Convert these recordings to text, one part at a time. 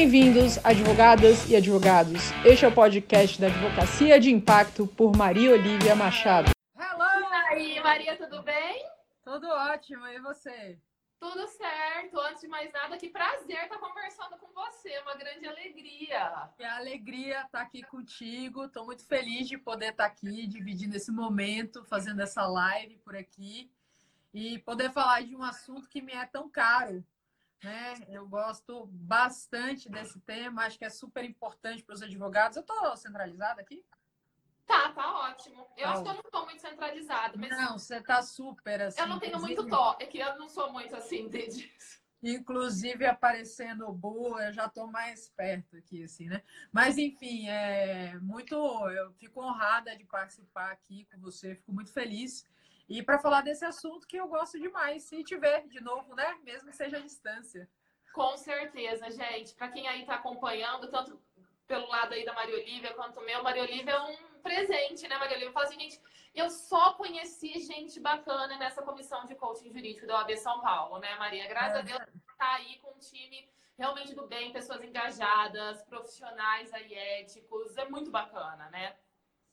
Bem-vindos, advogadas e advogados. Este é o podcast da Advocacia de Impacto por Maria Olivia Machado. Hello! E aí, Maria, tudo bem? Tudo ótimo, e você? Tudo certo. Antes de mais nada, que prazer estar conversando com você. Uma grande alegria. É alegria estar aqui contigo. Estou muito feliz de poder estar aqui, dividindo esse momento, fazendo essa live por aqui e poder falar de um assunto que me é tão caro. Né? Eu gosto bastante desse tema, acho que é super importante para os advogados. Eu estou centralizada aqui? Tá, tá ótimo. Eu tá acho que eu não estou muito centralizada. Mas... Não, você está super assim. Eu não tenho inclusive... muito toque, é que eu não sou muito assim, entende? Inclusive aparecendo boa, eu já estou mais perto aqui, assim, né? Mas enfim, é muito. Eu fico honrada de participar aqui com você, fico muito feliz. E para falar desse assunto que eu gosto demais, se tiver de novo, né? Mesmo que seja à distância. Com certeza, gente. Para quem aí está acompanhando, tanto pelo lado aí da Maria Olivia quanto o meu, Maria Olivia é um presente, né, Maria Olivia? Fala assim, gente, eu só conheci gente bacana nessa comissão de coaching jurídico da OAB São Paulo, né, Maria? Graças é. a Deus tá aí com um time realmente do bem, pessoas engajadas, profissionais aí éticos, é muito bacana, né?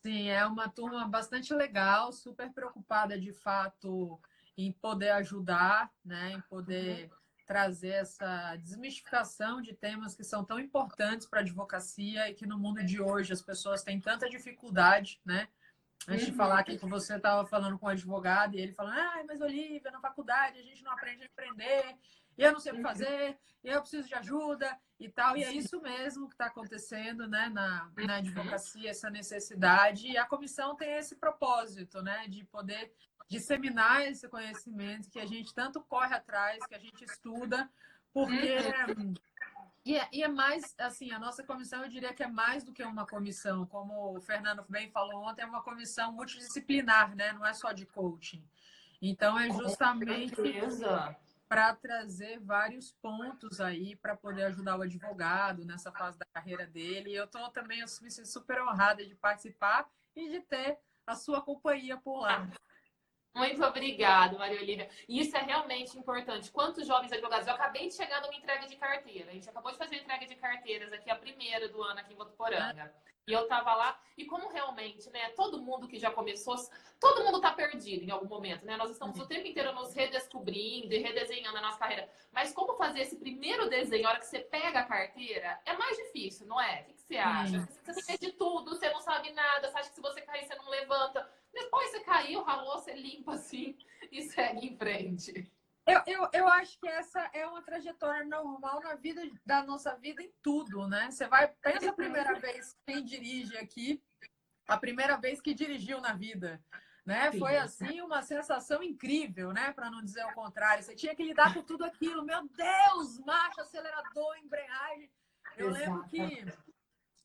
Sim, é uma turma bastante legal, super preocupada de fato em poder ajudar, né, em poder uhum trazer essa desmistificação de temas que são tão importantes para a advocacia e que no mundo de hoje as pessoas têm tanta dificuldade, né? Antes uhum. de falar aqui que você estava falando com um advogado e ele falando, ah, mas Olivia, na faculdade a gente não aprende a empreender, e eu não sei o que uhum. fazer, e eu preciso de ajuda e tal. E é isso mesmo que está acontecendo né, na, na advocacia, essa necessidade. E a comissão tem esse propósito, né? De poder disseminar esse conhecimento que a gente tanto corre atrás, que a gente estuda, porque. Uhum. E é, e é, mais, assim, a nossa comissão, eu diria que é mais do que uma comissão. Como o Fernando bem falou ontem, é uma comissão multidisciplinar, né? Não é só de coaching. Então, é justamente para trazer vários pontos aí para poder ajudar o advogado nessa fase da carreira dele. Eu estou também eu me super honrada de participar e de ter a sua companhia por lá. Muito obrigada, Maria Olivia. Isso é realmente importante. Quantos jovens advogados? Eu acabei de chegar numa entrega de carteira. A gente acabou de fazer entrega de carteiras aqui, a primeira do ano aqui em Votuporanga. E eu tava lá, e como realmente, né, todo mundo que já começou, todo mundo tá perdido em algum momento, né? Nós estamos o tempo inteiro nos redescobrindo e redesenhando a nossa carreira. Mas como fazer esse primeiro desenho, a hora que você pega a carteira, é mais difícil, não é? O que, você acha? Você tem de tudo, você não sabe nada, você acha que se você cair, você não levanta. Depois você caiu, ralou, você limpa assim e segue em frente. Eu, eu, eu acho que essa é uma trajetória normal na vida da nossa vida em tudo, né? Você vai, pensa a primeira vez quem dirige aqui, a primeira vez que dirigiu na vida. Né? Foi assim uma sensação incrível, né? Para não dizer o contrário. Você tinha que lidar com tudo aquilo. Meu Deus, marcha, acelerador, embreagem. Eu Exato. lembro que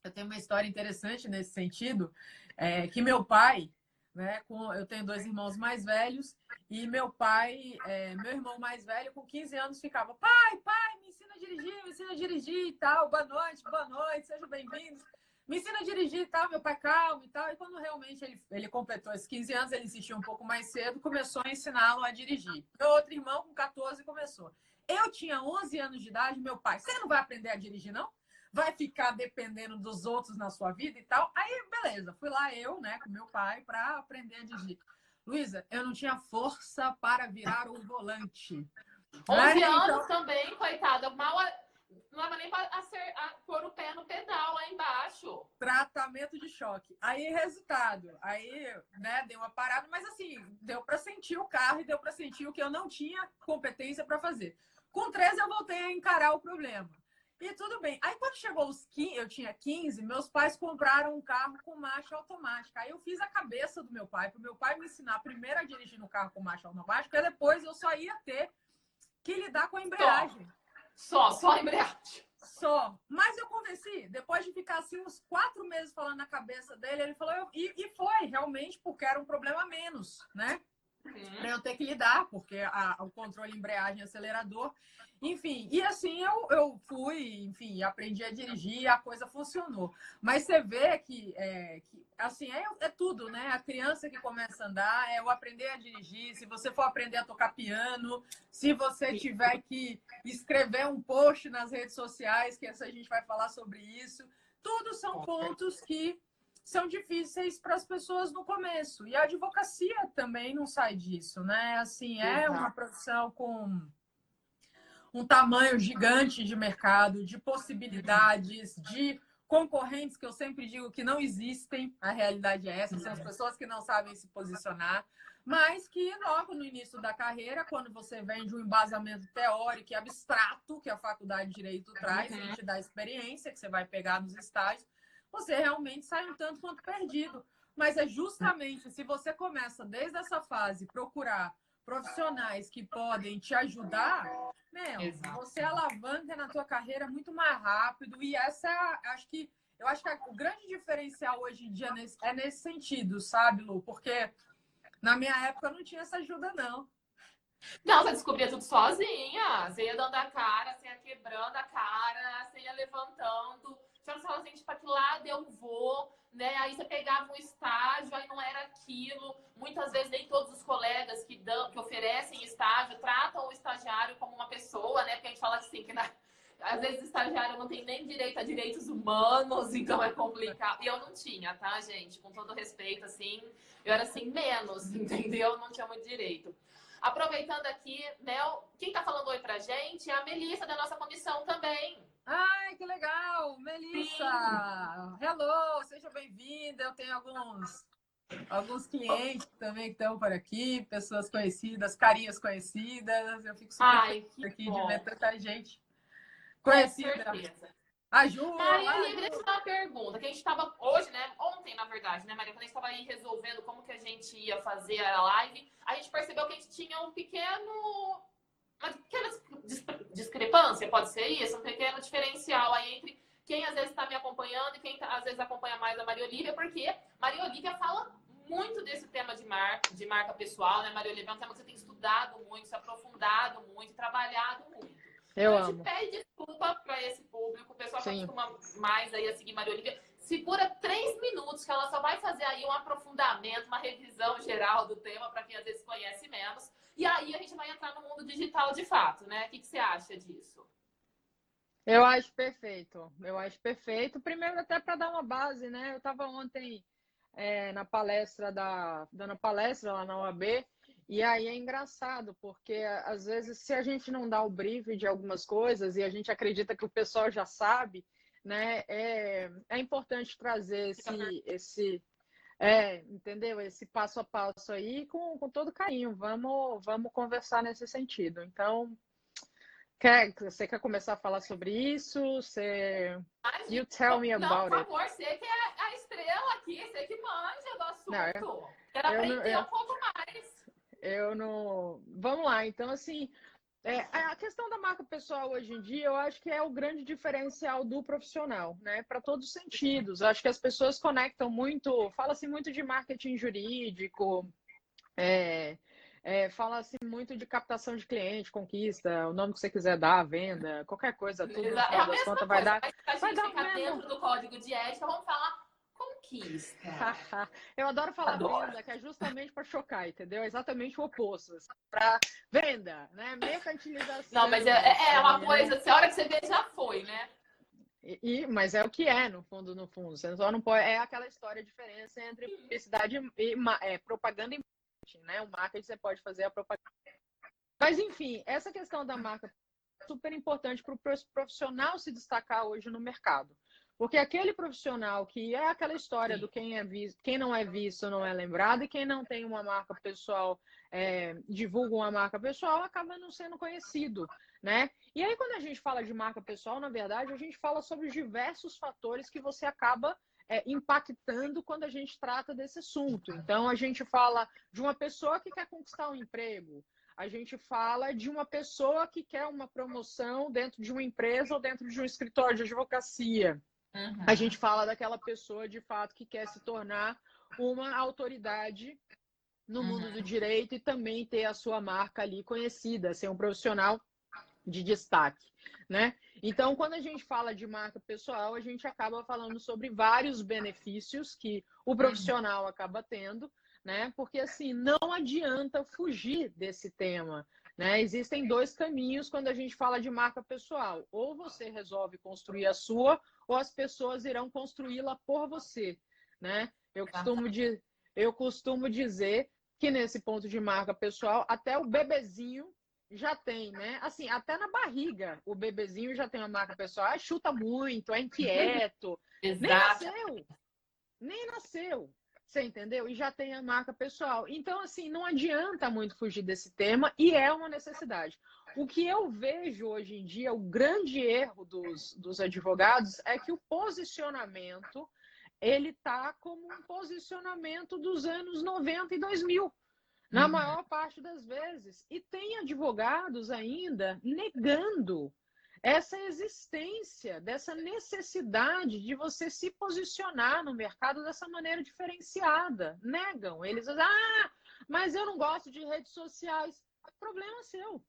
eu tenho uma história interessante nesse sentido, é, que meu pai, né? Com, eu tenho dois irmãos mais velhos e meu pai, é, meu irmão mais velho, com 15 anos, ficava: pai, pai, me ensina a dirigir, me ensina a dirigir e tal. Boa noite, boa noite, sejam bem-vindos. Me ensina a dirigir e tal, meu pai calmo e tal. E quando realmente ele, ele completou esses 15 anos, ele insistiu um pouco mais cedo, começou a ensiná-lo a dirigir. Meu outro irmão, com 14, começou. Eu tinha 11 anos de idade, meu pai, você não vai aprender a dirigir, não? vai ficar dependendo dos outros na sua vida e tal. Aí, beleza, fui lá eu, né, com meu pai, para aprender a dirigir. Luísa, eu não tinha força para virar o volante. 11 né? anos então... também, coitada, mal não dava nem para pôr o pé no pedal lá embaixo. Tratamento de choque. Aí, resultado. Aí, né, deu uma parada, mas assim, deu para sentir o carro e deu para sentir o que eu não tinha competência para fazer. Com 13, eu voltei a encarar o problema. E tudo bem. Aí quando chegou os 15, eu tinha 15, meus pais compraram um carro com marcha automática. Aí eu fiz a cabeça do meu pai, para o meu pai me ensinar primeiro a dirigir no carro com marcha automática, e depois eu só ia ter que lidar com a embreagem. Só, só, a embreagem. Só. Mas eu convenci, depois de ficar assim uns quatro meses falando na cabeça dele, ele falou, eu... e, e foi realmente porque era um problema menos, né? uhum. para eu ter que lidar, porque a, o controle embreagem acelerador enfim, e assim eu, eu fui, enfim, aprendi a dirigir a coisa funcionou. Mas você vê que, é, que assim, é, é, tudo, né? A criança que começa a andar, é o aprender a dirigir, se você for aprender a tocar piano, se você tiver que escrever um post nas redes sociais, que essa a gente vai falar sobre isso, tudo são pontos que são difíceis para as pessoas no começo. E a advocacia também não sai disso, né? Assim, é uma profissão com um tamanho gigante de mercado, de possibilidades, de concorrentes que eu sempre digo que não existem, a realidade é essa, são as pessoas que não sabem se posicionar, mas que logo no início da carreira, quando você vem de um embasamento teórico e abstrato que a faculdade de Direito traz, uhum. te dá experiência que você vai pegar nos estágios, você realmente sai um tanto quanto perdido. Mas é justamente se você começa desde essa fase procurar profissionais que podem te ajudar, meu, Exato. você alavanca na tua carreira muito mais rápido. E essa, acho que, eu acho que o grande diferencial hoje em dia é nesse sentido, sabe, Lu? Porque na minha época não tinha essa ajuda, não. Não, você descobria tudo sozinha. Você ia dando a cara, você ia quebrando a cara, você ia levantando. Você não falava assim, para que lado eu vou, né? Aí você pegava um estágio, aí não era aquilo. Muitas vezes nem todos os colegas que, dão, que oferecem estágio tratam o estagiário como uma pessoa, né? Porque a gente fala assim, que na... às vezes o estagiário não tem nem direito a direitos humanos, então é complicado. E eu não tinha, tá, gente? Com todo respeito, assim, eu era assim, menos, entendeu? Não tinha muito direito. Aproveitando aqui, Mel, quem tá falando oi pra gente é a Melissa da nossa comissão também. Ai, que legal! Melissa! Sim. Hello! Seja bem-vinda. Eu tenho alguns, alguns clientes também que estão por aqui, pessoas conhecidas, carinhas conhecidas. Eu fico super Ai, feliz aqui bom. de ver tanta gente conhecida. Com certeza. A Ju! Maria, a deixa eu uma pergunta. Que a gente estava hoje, né? Ontem, na verdade, né, Maria? Quando a gente estava aí resolvendo como que a gente ia fazer a live, a gente percebeu que a gente tinha um pequeno uma pequena discrepância, pode ser isso, um pequeno diferencial aí entre quem às vezes está me acompanhando e quem tá, às vezes acompanha mais a Maria Olivia, porque Maria Olivia fala muito desse tema de, mar, de marca pessoal, né, Maria Olivia? É um tema que você tem estudado muito, se aprofundado muito, trabalhado muito. Eu então, amo. A gente pede desculpa para esse público, o pessoal que costuma mais aí a seguir Maria Olivia. Segura três minutos, que ela só vai fazer aí um aprofundamento, uma revisão geral do tema, para quem às vezes conhece menos. E aí a gente vai entrar no mundo digital de fato, né? O que, que você acha disso? Eu acho perfeito. Eu acho perfeito. Primeiro, até para dar uma base, né? Eu estava ontem é, na palestra da. dando palestra lá na OAB. E aí é engraçado, porque às vezes, se a gente não dá o briefing de algumas coisas e a gente acredita que o pessoal já sabe, né? É, é importante trazer esse, esse, é, entendeu? Esse passo a passo aí com, com todo carinho. Vamos, vamos conversar nesse sentido. Então, quer, você quer começar a falar sobre isso? Você... Mas, you tell me about não, por favor, it. você que é a estrela aqui, você que manja do assunto. Não, eu, Quero aprender eu, um pouco mais. Eu não... Vamos lá. Então, assim, é, a questão da marca pessoal hoje em dia, eu acho que é o grande diferencial do profissional, né? Para todos os sentidos. Eu acho que as pessoas conectam muito, fala-se muito de marketing jurídico, é, é, fala-se muito de captação de cliente, conquista, o nome que você quiser dar, venda, qualquer coisa, tudo no final é das contas vai dar. vai dar dentro do código de ética, vamos falar conquista. eu adoro falar adoro. venda, que é justamente para chocar, entendeu? É exatamente o oposto. Para venda, né? Mercantilização. Não, mas é, é, é uma né? coisa, se a hora que você vê, já foi, né? E, e, mas é o que é, no fundo, no fundo. Você só não pode. É aquela história, a diferença entre publicidade e é, propaganda e marketing, né? O marketing você pode fazer a propaganda. Mas, enfim, essa questão da marca é super importante para o profissional se destacar hoje no mercado. Porque aquele profissional que é aquela história do quem é visto, quem não é visto não é lembrado, e quem não tem uma marca pessoal, é, divulga uma marca pessoal, acaba não sendo conhecido, né? E aí, quando a gente fala de marca pessoal, na verdade, a gente fala sobre diversos fatores que você acaba é, impactando quando a gente trata desse assunto. Então, a gente fala de uma pessoa que quer conquistar um emprego, a gente fala de uma pessoa que quer uma promoção dentro de uma empresa ou dentro de um escritório de advocacia. Uhum. A gente fala daquela pessoa de fato que quer se tornar uma autoridade no mundo uhum. do direito e também ter a sua marca ali conhecida, ser um profissional de destaque, né? Então, quando a gente fala de marca pessoal, a gente acaba falando sobre vários benefícios que o profissional acaba tendo, né? Porque assim, não adianta fugir desse tema. Né? Existem dois caminhos quando a gente fala de marca pessoal. Ou você resolve construir a sua, ou as pessoas irão construí-la por você. Né? Eu, costumo de, eu costumo dizer que nesse ponto de marca pessoal, até o bebezinho já tem, né? Assim, até na barriga, o bebezinho já tem uma marca pessoal. Ah, chuta muito, é inquieto. nem nasceu. Nem nasceu. Você entendeu? E já tem a marca pessoal. Então, assim, não adianta muito fugir desse tema e é uma necessidade. O que eu vejo hoje em dia, o grande erro dos, dos advogados é que o posicionamento ele tá como um posicionamento dos anos 90 e 2000, na uhum. maior parte das vezes. E tem advogados ainda negando essa existência, dessa necessidade de você se posicionar no mercado dessa maneira diferenciada. Negam. Eles dizem, ah, mas eu não gosto de redes sociais. Problema seu.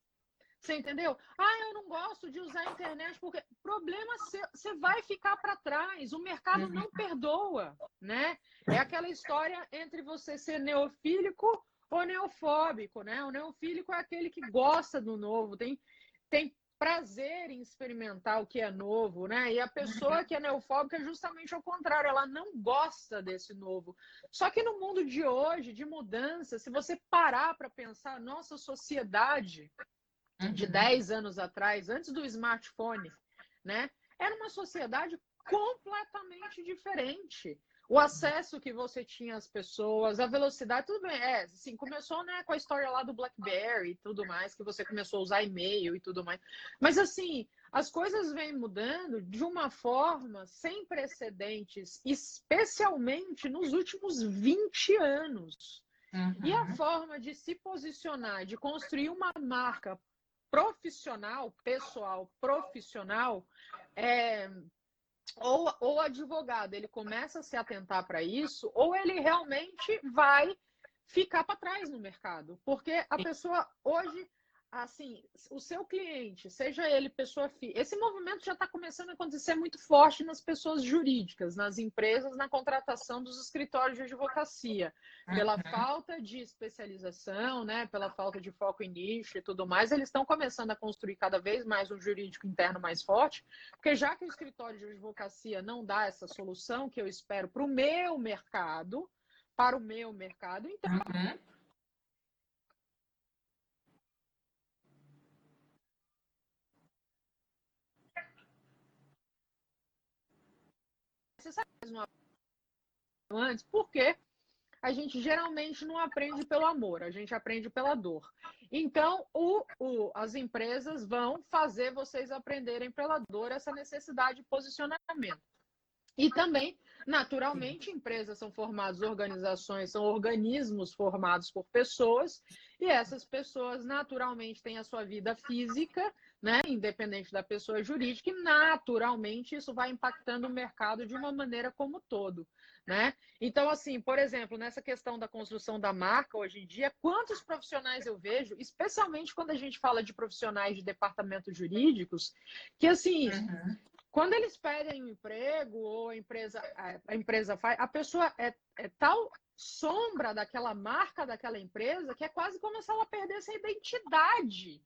Você entendeu? Ah, eu não gosto de usar a internet porque problema você vai ficar para trás. O mercado não uhum. perdoa, né? É aquela história entre você ser neofílico ou neofóbico, né? O neofílico é aquele que gosta do novo, tem tem prazer em experimentar o que é novo, né? E a pessoa uhum. que é neofóbica é justamente ao contrário, ela não gosta desse novo. Só que no mundo de hoje, de mudança, se você parar para pensar, nossa sociedade de 10 uhum. anos atrás, antes do smartphone, né? Era uma sociedade completamente diferente. O acesso que você tinha às pessoas, a velocidade, tudo bem. É, assim, começou né, com a história lá do BlackBerry e tudo mais, que você começou a usar e-mail e tudo mais. Mas, assim, as coisas vêm mudando de uma forma sem precedentes, especialmente nos últimos 20 anos. Uhum. E a uhum. forma de se posicionar, de construir uma marca profissional, pessoal, profissional, é, ou, ou o advogado ele começa a se atentar para isso, ou ele realmente vai ficar para trás no mercado. Porque a pessoa hoje assim, o seu cliente, seja ele pessoa física, esse movimento já está começando a acontecer muito forte nas pessoas jurídicas, nas empresas, na contratação dos escritórios de advocacia, pela uhum. falta de especialização, né, pela falta de foco em nicho e tudo mais, eles estão começando a construir cada vez mais um jurídico interno mais forte, porque já que o escritório de advocacia não dá essa solução que eu espero para o meu mercado, para o meu mercado, então uhum antes, porque a gente geralmente não aprende pelo amor, a gente aprende pela dor. Então, o, o, as empresas vão fazer vocês aprenderem pela dor essa necessidade de posicionamento. E também, naturalmente, empresas são formadas, organizações são organismos formados por pessoas, e essas pessoas naturalmente têm a sua vida física, né, independente da pessoa jurídica, e naturalmente isso vai impactando o mercado de uma maneira como todo, né? Então, assim, por exemplo, nessa questão da construção da marca hoje em dia, quantos profissionais eu vejo, especialmente quando a gente fala de profissionais de departamentos jurídicos, que assim, uhum. quando eles pedem um emprego ou a empresa, a empresa faz, a pessoa é, é tal sombra daquela marca daquela empresa que é quase como se ela perdesse a identidade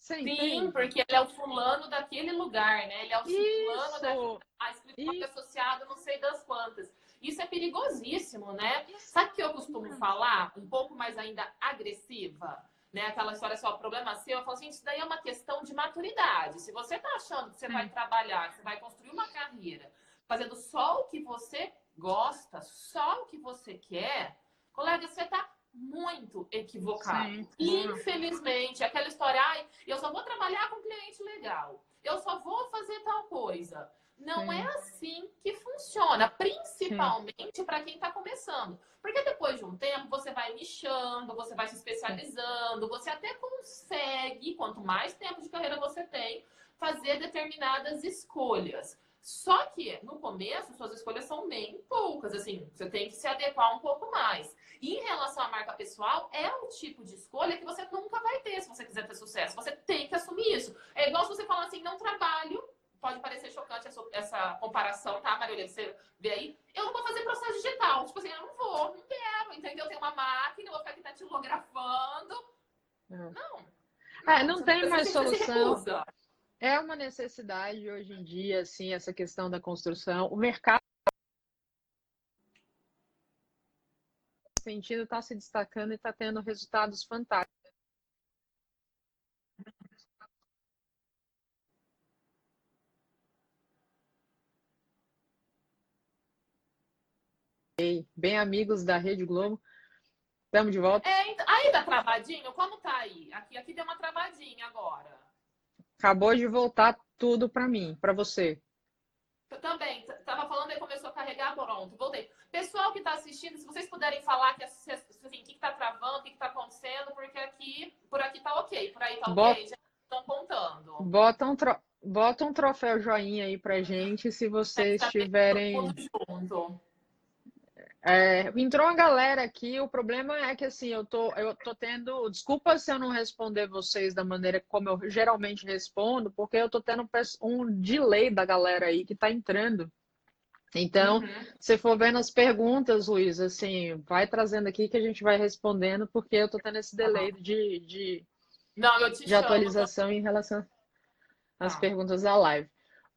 Sim, Sim porque ele é o fulano daquele lugar, né? Ele é o fulano da a escritório associado não sei das quantas. Isso é perigosíssimo, né? Sabe o que eu costumo falar? Um pouco mais ainda agressiva, né? Aquela história só, problema seu. Eu falo assim, isso daí é uma questão de maturidade. Se você tá achando que você vai trabalhar, você vai construir uma carreira, fazendo só o que você gosta, só o que você quer, colega, você tá muito equivocado. Sim. Infelizmente, aquela história, ai, eu só vou trabalhar com cliente legal, eu só vou fazer tal coisa. Não Sim. é assim que funciona, principalmente para quem está começando. Porque depois de um tempo você vai nichando, você vai se especializando, você até consegue, quanto mais tempo de carreira você tem, fazer determinadas escolhas. Só que no começo suas escolhas são bem poucas, assim, você tem que se adequar um pouco mais. E em relação à marca pessoal, é o tipo de escolha que você nunca vai ter se você quiser ter sucesso. Você tem que assumir isso. É igual se você falar assim, não trabalho, pode parecer chocante essa, essa comparação, tá, Maria? Você vê aí, eu não vou fazer processo digital. Tipo assim, eu não vou, não quero, entendeu? Tem uma máquina, eu vou ficar aqui datilografando. É. Não. É, não, não tem mais solução. É uma necessidade hoje em dia, assim, essa questão da construção. O mercado sentido está se destacando e está tendo resultados fantásticos. Bem amigos da Rede Globo. Estamos de volta. É, então, aí tá travadinho? Como tá aí? Aqui, aqui deu uma travadinha agora. Acabou de voltar tudo para mim, para você. Eu também. Tava falando e começou a carregar, pronto. Voltei. Pessoal que está assistindo, se vocês puderem falar que assim, o que, está travando, o que, está acontecendo, porque aqui, por aqui tá ok, por aí tá Bota... ok, já estão contando. Bota um, tro... Bota um troféu joinha aí pra gente se vocês tá tiverem. Junto. É, entrou uma galera aqui, o problema é que assim, eu tô, eu tô tendo. Desculpa se eu não responder vocês da maneira como eu geralmente respondo, porque eu tô tendo um delay da galera aí que tá entrando. Então, uhum. se for vendo as perguntas, Luiz, assim, vai trazendo aqui que a gente vai respondendo, porque eu tô tendo esse tá delay uhum. de, de, não, de atualização em relação às ah. perguntas da live.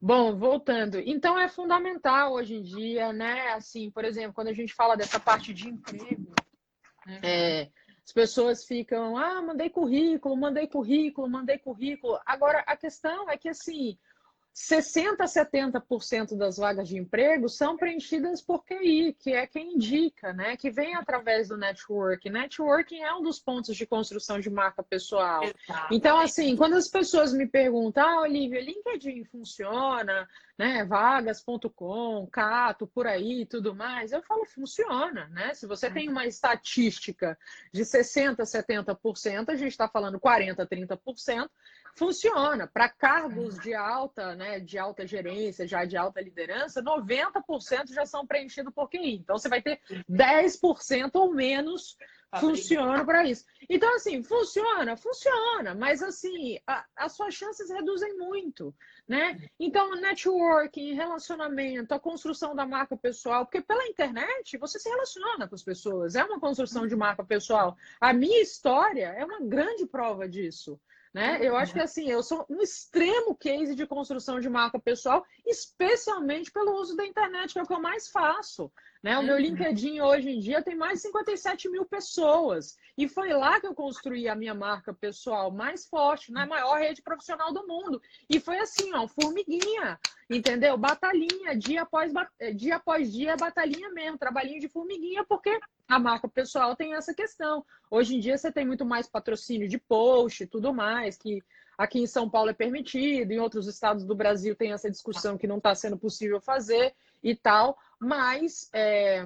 Bom, voltando. Então é fundamental hoje em dia, né? Assim, por exemplo, quando a gente fala dessa parte de emprego, uhum. é, as pessoas ficam, ah, mandei currículo, mandei currículo, mandei currículo. Agora, a questão é que, assim, 60% a 70% das vagas de emprego são preenchidas por QI, que é quem indica, né? Que vem através do networking. Networking é um dos pontos de construção de marca pessoal. Exatamente. Então, assim, quando as pessoas me perguntam, ah, Olivia, LinkedIn funciona, né? Vagas.com, Cato, por aí tudo mais, eu falo, funciona, né? Se você tem uma estatística de 60%, 70%, a gente está falando 40%, 30%, funciona. Para cargos de alta, né, de alta gerência, já de alta liderança, 90% já são preenchidos por QI. Então você vai ter 10% ou menos funciona para isso. Então, assim, funciona, funciona, mas assim, a, as suas chances reduzem muito, né? Então, networking, relacionamento, a construção da marca pessoal, porque pela internet você se relaciona com as pessoas, é uma construção de marca pessoal. A minha história é uma grande prova disso. Né? Eu acho que assim, eu sou um extremo case de construção de marca pessoal, especialmente pelo uso da internet, que é o que eu mais faço. Né? O meu uhum. LinkedIn hoje em dia tem mais de 57 mil pessoas. E foi lá que eu construí a minha marca pessoal mais forte, na maior rede profissional do mundo. E foi assim, ó, formiguinha, entendeu? Batalhinha, dia após, dia após dia, batalhinha mesmo, trabalhinho de formiguinha, porque a marca pessoal tem essa questão. Hoje em dia você tem muito mais patrocínio de post e tudo mais, que aqui em São Paulo é permitido, em outros estados do Brasil tem essa discussão que não está sendo possível fazer e tal, mas é,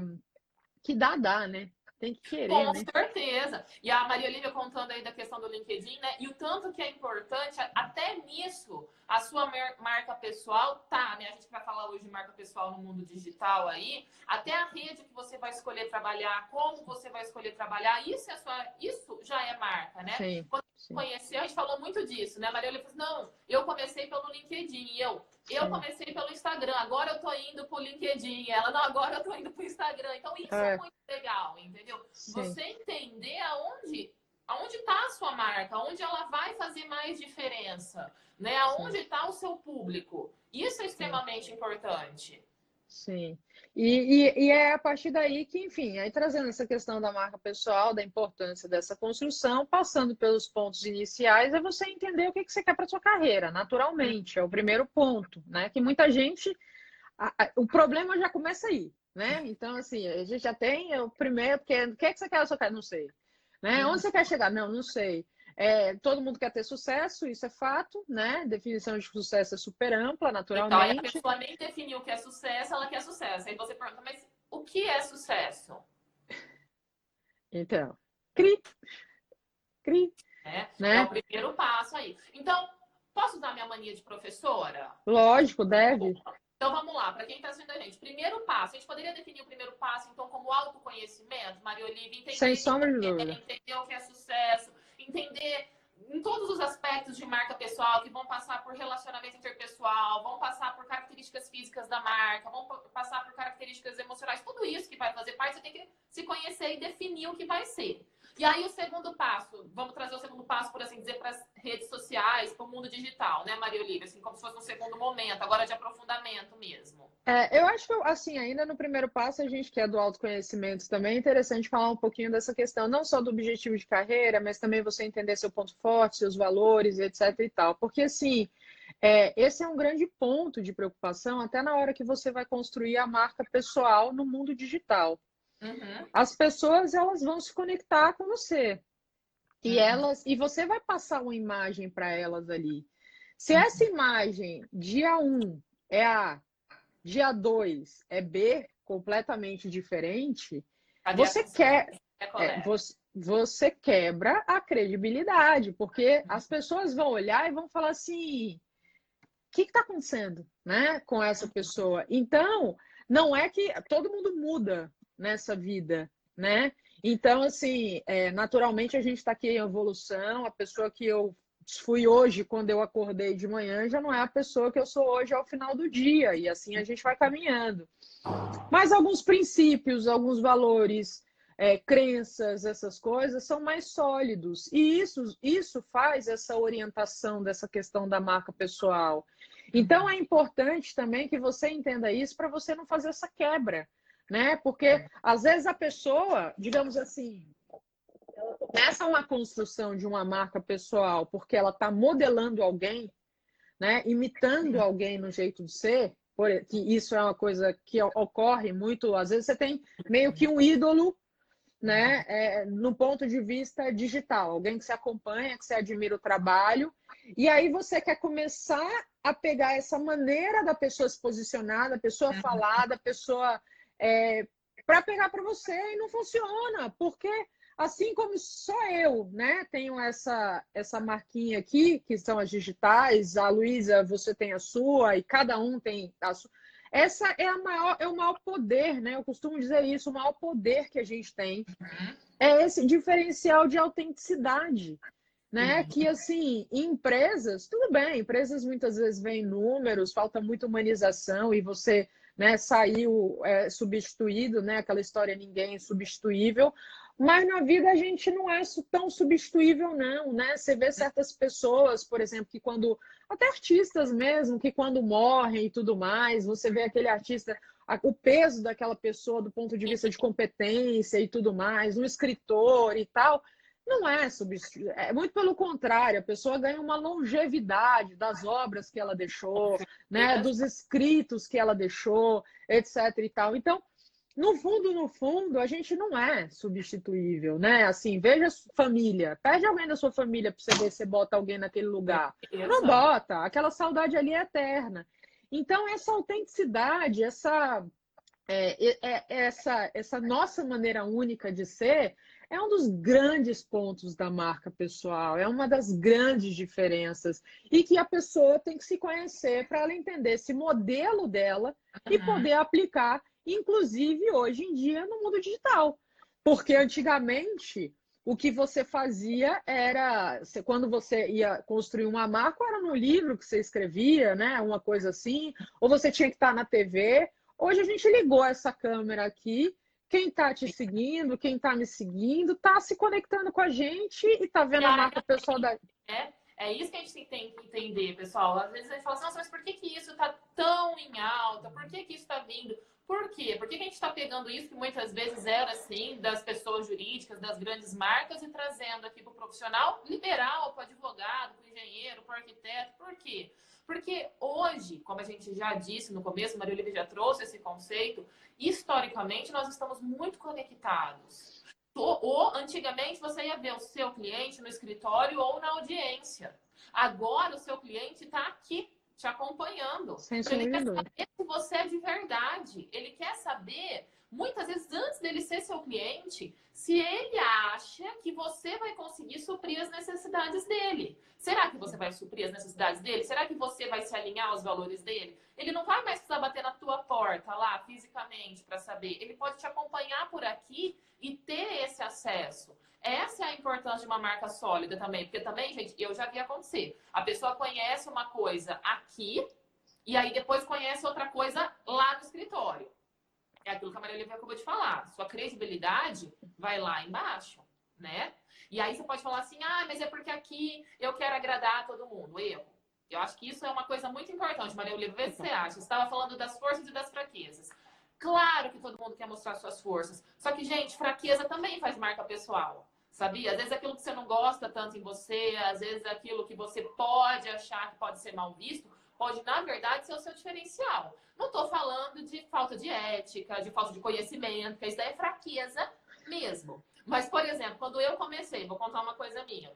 que dá, dá, né? Tem que querer. Com né? certeza. E a Maria Olivia contando aí da questão do LinkedIn, né? E o tanto que é importante, até nisso, a sua marca pessoal tá, né? A gente vai falar hoje de marca pessoal no mundo digital aí, até a rede que você vai escolher trabalhar, como você vai escolher trabalhar, isso é sua, isso já é marca, né? Sim, Quando sim. conheceu, a gente falou muito disso, né? A Maria Olivia falou não, eu comecei pelo LinkedIn, e eu, eu comecei pelo Instagram, agora eu tô indo pro LinkedIn. Ela, não, agora eu tô indo pro Instagram. Então, isso é, é muito legal, entendeu? Sim. Você entender aonde, aonde tá a sua marca, onde ela vai fazer mais diferença, né? Aonde está o seu público. Isso é extremamente Sim. importante. Sim. E, e, e, é a partir daí que, enfim, aí trazendo essa questão da marca pessoal, da importância dessa construção, passando pelos pontos iniciais, é você entender o que, que você quer para sua carreira, naturalmente. É o primeiro ponto, né? Que muita gente. A, a, o problema já começa aí, né? Então, assim, a gente já tem o primeiro, porque o que, é que você quer na sua carreira? Não sei. Né? Onde você quer chegar? Não, não sei. É, todo mundo quer ter sucesso, isso é fato, né? Definição de sucesso é super ampla, naturalmente. Então, a pessoa nem definiu o que é sucesso, ela quer sucesso. Aí você pergunta, mas o que é sucesso? Então, cri, cri. É, né? é o primeiro passo aí. Então, posso dar minha mania de professora? Lógico, deve. Então vamos lá, para quem está assistindo a gente. Primeiro passo, a gente poderia definir o primeiro passo, então, como autoconhecimento, Maria Olivia, entender, Sem sombra de é, dúvida. entender o que é sucesso, entender em todos os aspectos de marca pessoal, que vão passar por relacionamento interpessoal, vão passar por características físicas da marca, vão passar por características emocionais, tudo isso que vai fazer parte, você tem que se conhecer e definir o que vai ser. E aí o segundo passo, vamos trazer o segundo passo, por assim dizer, para as redes sociais, para o mundo digital, né, Maria Olivia? Assim, como se fosse um segundo momento, agora de aprofundamento mesmo. É, eu acho que, assim, ainda no primeiro passo, a gente que é do autoconhecimento também, é interessante falar um pouquinho dessa questão, não só do objetivo de carreira, mas também você entender seu ponto forte, seus valores, etc e tal. Porque, assim, é, esse é um grande ponto de preocupação, até na hora que você vai construir a marca pessoal no mundo digital. Uhum. As pessoas elas vão se conectar com você. E uhum. elas e você vai passar uma imagem para elas ali. Se uhum. essa imagem dia 1 um, é A, dia 2 é B, completamente diferente, você quer é, você, você quebra a credibilidade, porque as pessoas vão olhar e vão falar assim: o que está acontecendo né, com essa pessoa? Então, não é que todo mundo muda nessa vida, né? Então, assim, é, naturalmente a gente está aqui em evolução. A pessoa que eu fui hoje, quando eu acordei de manhã, já não é a pessoa que eu sou hoje ao final do dia. E assim a gente vai caminhando. Mas alguns princípios, alguns valores, é, crenças, essas coisas são mais sólidos. E isso, isso faz essa orientação dessa questão da marca pessoal. Então é importante também que você entenda isso para você não fazer essa quebra né? Porque é. às vezes a pessoa, digamos assim, começa uma construção de uma marca pessoal porque ela está modelando alguém, né? Imitando alguém no jeito de ser, que isso é uma coisa que ocorre muito. Às vezes você tem meio que um ídolo, né? É, no ponto de vista digital, alguém que se acompanha, que você admira o trabalho, e aí você quer começar a pegar essa maneira da pessoa se posicionar, da pessoa falar, da pessoa é, para pegar para você e não funciona, porque assim como só eu, né, tenho essa essa marquinha aqui, que são as digitais, a Luísa, você tem a sua e cada um tem a sua. Essa é a maior é o maior poder, né? Eu costumo dizer isso, o maior poder que a gente tem uhum. é esse diferencial de autenticidade. Né? Uhum. Que assim, em empresas, tudo bem, empresas muitas vezes vêm números, falta muita humanização e você né, saiu é, substituído, né, aquela história ninguém é substituível, mas na vida a gente não é tão substituível não, né? Você vê certas pessoas, por exemplo, que quando até artistas mesmo, que quando morrem e tudo mais, você vê aquele artista, o peso daquela pessoa do ponto de vista de competência e tudo mais, um escritor e tal, não é substituir, é muito pelo contrário, a pessoa ganha uma longevidade das obras que ela deixou, né, dos escritos que ela deixou, etc e tal. Então, no fundo, no fundo, a gente não é substituível, né? Assim, veja família, pede alguém da sua família para você ver se você bota alguém naquele lugar. Não bota, aquela saudade ali é eterna. Então, essa autenticidade, essa, é, é, é essa, essa nossa maneira única de ser, é um dos grandes pontos da marca pessoal, é uma das grandes diferenças. E que a pessoa tem que se conhecer para ela entender esse modelo dela uhum. e poder aplicar, inclusive hoje em dia, no mundo digital. Porque antigamente o que você fazia era, quando você ia construir uma marca, era no livro que você escrevia, né? Uma coisa assim, ou você tinha que estar na TV. Hoje a gente ligou essa câmera aqui quem está te seguindo, quem está me seguindo, está se conectando com a gente e está vendo a marca pessoal da. É, é isso que a gente tem que entender, pessoal. Às vezes a gente fala assim, mas por que, que isso está tão em alta? Por que, que isso está vindo? Por quê? Por que, a gente está pegando isso que muitas vezes era assim, das pessoas jurídicas, das grandes marcas, e trazendo aqui para o profissional liberal, para o advogado, para o engenheiro, para o arquiteto? Por quê? Porque hoje, como a gente já disse no começo, Maria Olivia já trouxe esse conceito, historicamente nós estamos muito conectados. Ou antigamente você ia ver o seu cliente no escritório ou na audiência. Agora o seu cliente está aqui te acompanhando. Sem ele quer saber se você é de verdade. Ele quer saber, muitas vezes, antes dele ser seu cliente, se ele acha que você vai conseguir suprir as necessidades dele. Será que você vai suprir as necessidades dele? Será que você vai se alinhar aos valores dele? Ele não vai mais precisar bater na tua porta lá fisicamente para saber. Ele pode te acompanhar por aqui e ter esse acesso. Essa é a importância de uma marca sólida também, porque também, gente, eu já vi acontecer. A pessoa conhece uma coisa aqui e aí depois conhece outra coisa lá no escritório. É aquilo que a Maria Olivia acabou de falar. Sua credibilidade vai lá embaixo, né? E aí você pode falar assim, ah, mas é porque aqui eu quero agradar todo mundo. Erro. Eu acho que isso é uma coisa muito importante, Maria Olivia. Vê se você acha. Você estava falando das forças e das fraquezas. Claro que todo mundo quer mostrar suas forças. Só que, gente, fraqueza também faz marca pessoal. Sabia? Às vezes aquilo que você não gosta tanto em você, às vezes aquilo que você pode achar que pode ser mal visto, pode, na verdade, ser o seu diferencial. Não estou falando de falta de ética, de falta de conhecimento, porque isso daí é fraqueza mesmo. Mas, por exemplo, quando eu comecei, vou contar uma coisa minha.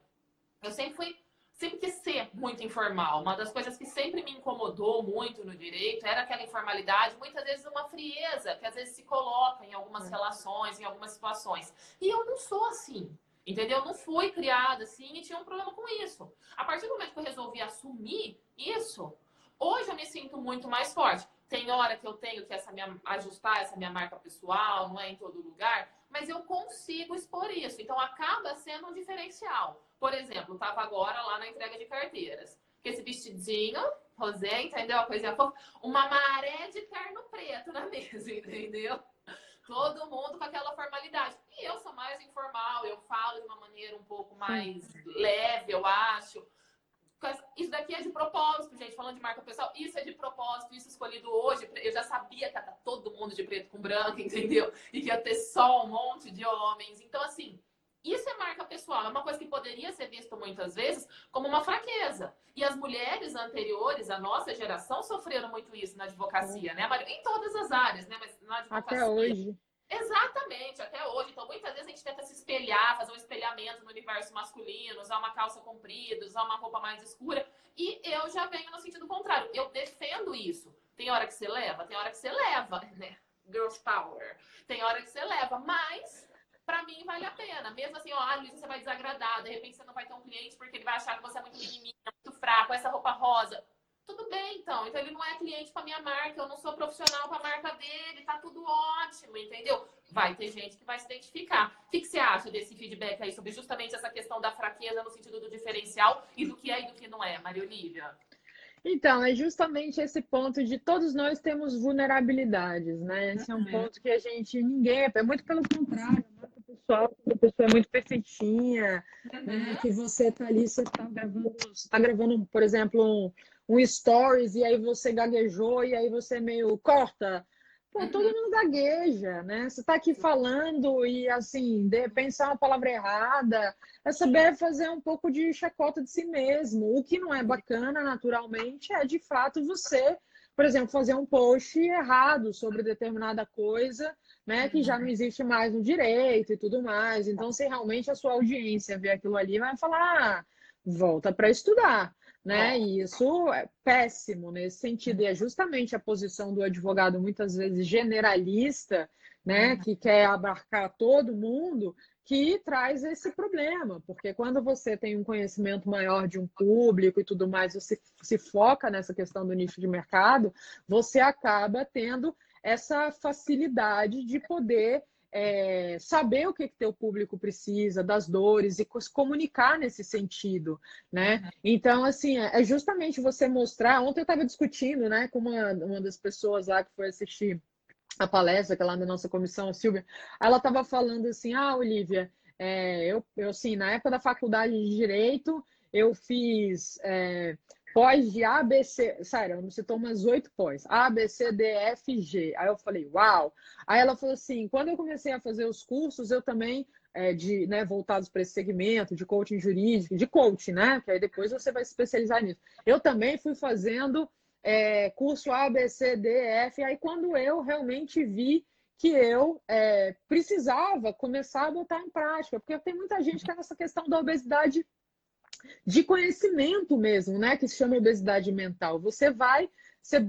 Eu sempre fui sempre quis ser muito informal. Uma das coisas que sempre me incomodou muito no direito era aquela informalidade, muitas vezes uma frieza, que às vezes se coloca em algumas é. relações, em algumas situações. E eu não sou assim. Entendeu? Eu não fui criada assim e tinha um problema com isso. A partir do momento que eu resolvi assumir isso, hoje eu me sinto muito mais forte. Tem hora que eu tenho que essa minha, ajustar essa minha marca pessoal, não é em todo lugar, mas eu consigo expor isso. Então acaba sendo um diferencial. Por exemplo, estava agora lá na entrega de carteiras. Com esse vestidinho, rosé, entendeu? A coisinha fofa. Uma maré de terno preto na mesa, entendeu? Todo mundo com aquela formalidade. E eu sou mais informal, eu falo de uma maneira um pouco mais leve, eu acho. Isso daqui é de propósito, gente. Falando de marca pessoal, isso é de propósito, isso escolhido hoje. Eu já sabia que ia estar todo mundo de preto com branco, entendeu? E que ia ter só um monte de homens. Então, assim, isso é marca pessoal, é uma coisa que poderia ser visto muitas vezes como uma fraqueza. E as mulheres anteriores, a nossa geração, sofreram muito isso na advocacia, né, Maria? Em todas as áreas, né? Mas na advocacia. Até hoje. Exatamente, até hoje. Então, muitas vezes a gente tenta se espelhar, fazer um espelhamento no universo masculino, usar uma calça comprida, usar uma roupa mais escura. E eu já venho no sentido contrário. Eu defendo isso. Tem hora que você leva, tem hora que você leva, né? Girls Power. Tem hora que você leva, mas para mim vale a pena. Mesmo assim, ó, ah, Luísa, você vai desagradar, de repente você não vai ter um cliente porque ele vai achar que você é muito menininha, muito fraco, essa roupa rosa. Tudo bem, então. Então ele não é cliente para minha marca, eu não sou profissional para a marca dele, tá tudo ótimo, entendeu? Vai ter gente que vai se identificar. O que, que você acha desse feedback aí sobre justamente essa questão da fraqueza no sentido do diferencial e do que é e do que não é, Maria Olivia? Então, é justamente esse ponto de todos nós temos vulnerabilidades, né? Esse é um uhum. ponto que a gente, ninguém, é muito pelo contrário, pessoal, a pessoa é muito perfeitinha, uhum. né? que você tá ali, você tá gravando, você tá gravando, por exemplo, um, stories e aí você gaguejou e aí você meio corta. Pô, todo uhum. mundo gagueja, né? Você tá aqui falando e assim, de repente sai uma palavra errada. É saber fazer um pouco de chacota de si mesmo. O que não é bacana, naturalmente, é de fato você, por exemplo, fazer um post errado sobre determinada coisa né? Que já não uhum. existe mais no direito e tudo mais. Então, se realmente a sua audiência ver aquilo ali, vai falar, ah, volta para estudar. Né? E isso é péssimo nesse sentido. E é justamente a posição do advogado, muitas vezes generalista, né? Uhum. Que quer abarcar todo mundo, que traz esse problema, porque quando você tem um conhecimento maior de um público e tudo mais, você se foca nessa questão do nicho de mercado, você acaba tendo essa facilidade de poder é, saber o que, que teu público precisa, das dores e se comunicar nesse sentido, né? Então, assim, é, é justamente você mostrar. Ontem eu estava discutindo, né, com uma, uma das pessoas lá que foi assistir a palestra, que é lá na nossa comissão, a Silvia, ela estava falando assim, ah, Olivia, é, eu, eu, assim, na época da faculdade de Direito, eu fiz é, pós de A, B, C. Sério, ela me citou umas oito pós. A, B, C, D, F, G. Aí eu falei, uau! Aí ela falou assim: quando eu comecei a fazer os cursos, eu também. É, de, né, voltados para esse segmento de coaching jurídico, de coaching, né? Que aí depois você vai se especializar nisso. Eu também fui fazendo é, curso A, B, C, D, F. Aí quando eu realmente vi que eu é, precisava começar a botar em prática, porque tem muita gente que é nessa questão da obesidade de conhecimento mesmo, né? Que se chama obesidade mental. Você vai. Você...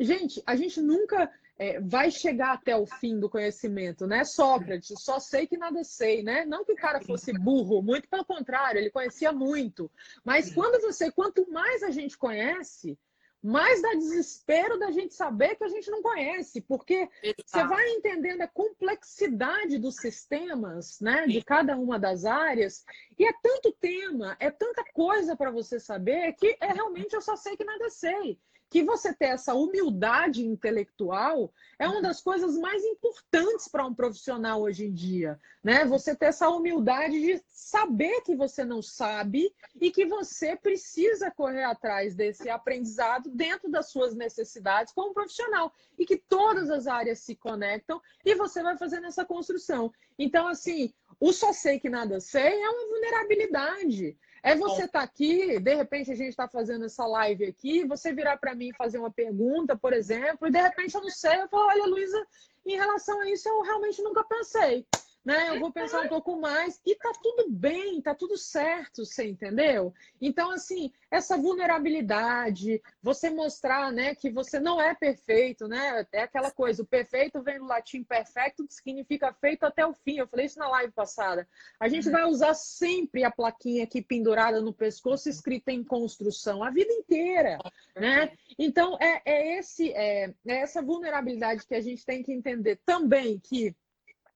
Gente, a gente nunca é, vai chegar até o fim do conhecimento, né? Sócrates, só sei que nada sei, né? Não que o cara fosse burro, muito pelo contrário, ele conhecia muito. Mas quando você, quanto mais a gente conhece, mais dá desespero da gente saber que a gente não conhece, porque Exato. você vai entendendo a complexidade dos sistemas, né, de cada uma das áreas, e é tanto tema, é tanta coisa para você saber que é realmente eu só sei que nada sei que você ter essa humildade intelectual é uma das coisas mais importantes para um profissional hoje em dia, né? Você ter essa humildade de saber que você não sabe e que você precisa correr atrás desse aprendizado dentro das suas necessidades como profissional e que todas as áreas se conectam e você vai fazendo essa construção. Então, assim, o só sei que nada sei é uma vulnerabilidade. É você estar tá aqui, de repente a gente está fazendo essa live aqui, você virar para mim e fazer uma pergunta, por exemplo, e de repente eu não sei, eu falo, olha, Luísa, em relação a isso eu realmente nunca pensei né? Eu vou pensar um pouco mais e tá tudo bem, tá tudo certo, você entendeu? Então, assim, essa vulnerabilidade, você mostrar, né, que você não é perfeito, né? É aquela coisa, o perfeito vem do latim perfecto, que significa feito até o fim. Eu falei isso na live passada. A gente vai usar sempre a plaquinha aqui pendurada no pescoço, escrita em construção, a vida inteira, né? Então, é, é, esse, é, é essa vulnerabilidade que a gente tem que entender também que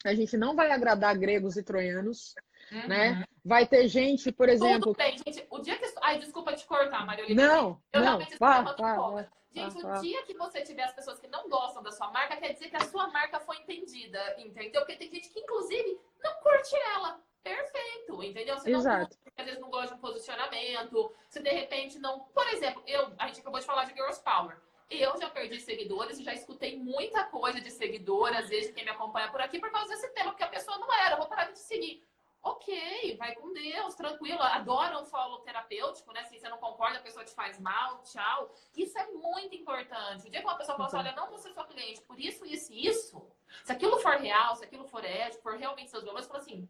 a gente não vai agradar gregos e troianos, uhum. né? Vai ter gente, por exemplo. Tudo bem, gente. O dia que. Ai, desculpa te cortar, Maria Não, eu não. Vá, vá, vá, gente, vá, o dia que você tiver as pessoas que não gostam da sua marca, quer dizer que a sua marca foi entendida, entendeu? Porque tem gente que, inclusive, não curte ela. Perfeito, entendeu? Você Exato. não, às vezes não gosta de um posicionamento, se de repente não. Por exemplo, eu, a gente acabou de falar de Girls Power. Eu já perdi seguidores e já escutei muita coisa de seguidora, às vezes, quem me acompanha por aqui, por causa desse tema, porque a pessoa não era, vou parar de te seguir. Ok, vai com Deus, tranquilo. Adoro um follow terapêutico, né? Se você não concorda, a pessoa te faz mal, tchau. Isso é muito importante. O dia que uma pessoa fala assim, olha, não vou ser sua cliente, por isso, isso e isso. Se aquilo for real, se aquilo for ético, for realmente seus valores, fala assim,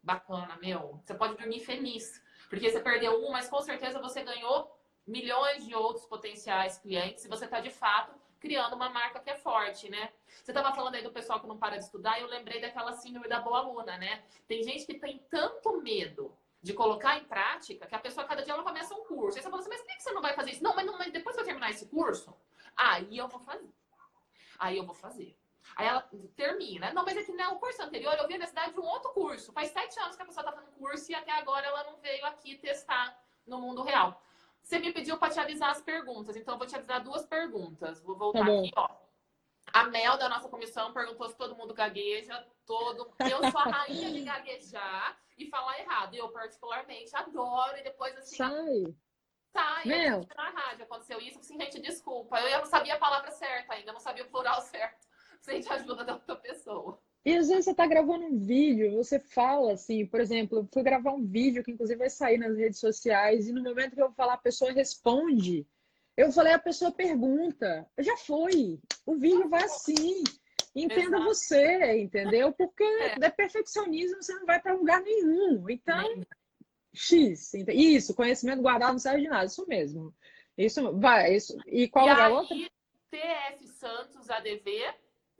bacana, meu, você pode dormir feliz. Porque você perdeu um, mas com certeza você ganhou milhões de outros potenciais clientes se você está de fato criando uma marca que é forte, né? Você estava falando aí do pessoal que não para de estudar e eu lembrei daquela síndrome da boa aluna, né? Tem gente que tem tanto medo de colocar em prática que a pessoa cada dia ela começa um curso. Aí você fala assim, mas por que você não vai fazer isso? Não, mas, não, mas depois que eu terminar esse curso, aí eu vou fazer. Aí eu vou fazer. Aí ela termina. Não, mas é que não, o curso anterior eu vi na cidade de um outro curso. Faz sete anos que a pessoa está fazendo curso e até agora ela não veio aqui testar no mundo real. Você me pediu para te avisar as perguntas, então eu vou te avisar duas perguntas. Vou voltar tá aqui, ó. A Mel, da nossa comissão, perguntou se todo mundo gagueja. Todo... Eu sou a rainha de gaguejar e falar errado. Eu, particularmente, adoro. E depois, assim. Sai. Sai. Mel. Na rádio aconteceu isso. Sim, gente, desculpa. Eu não sabia a palavra certa ainda, não sabia o plural certo. Sem te ajuda da outra pessoa. E às vezes você está gravando um vídeo, você fala assim, por exemplo, eu fui gravar um vídeo que inclusive vai sair nas redes sociais, e no momento que eu vou falar, a pessoa responde. Eu falei, a pessoa pergunta. Já foi. O vídeo vai assim. Entenda Exato. você, entendeu? Porque é. é perfeccionismo, você não vai para lugar nenhum. Então, X. Isso, conhecimento guardado não serve de nada. Isso mesmo. Isso vai. Isso. E qual e é a outra? TF Santos ADV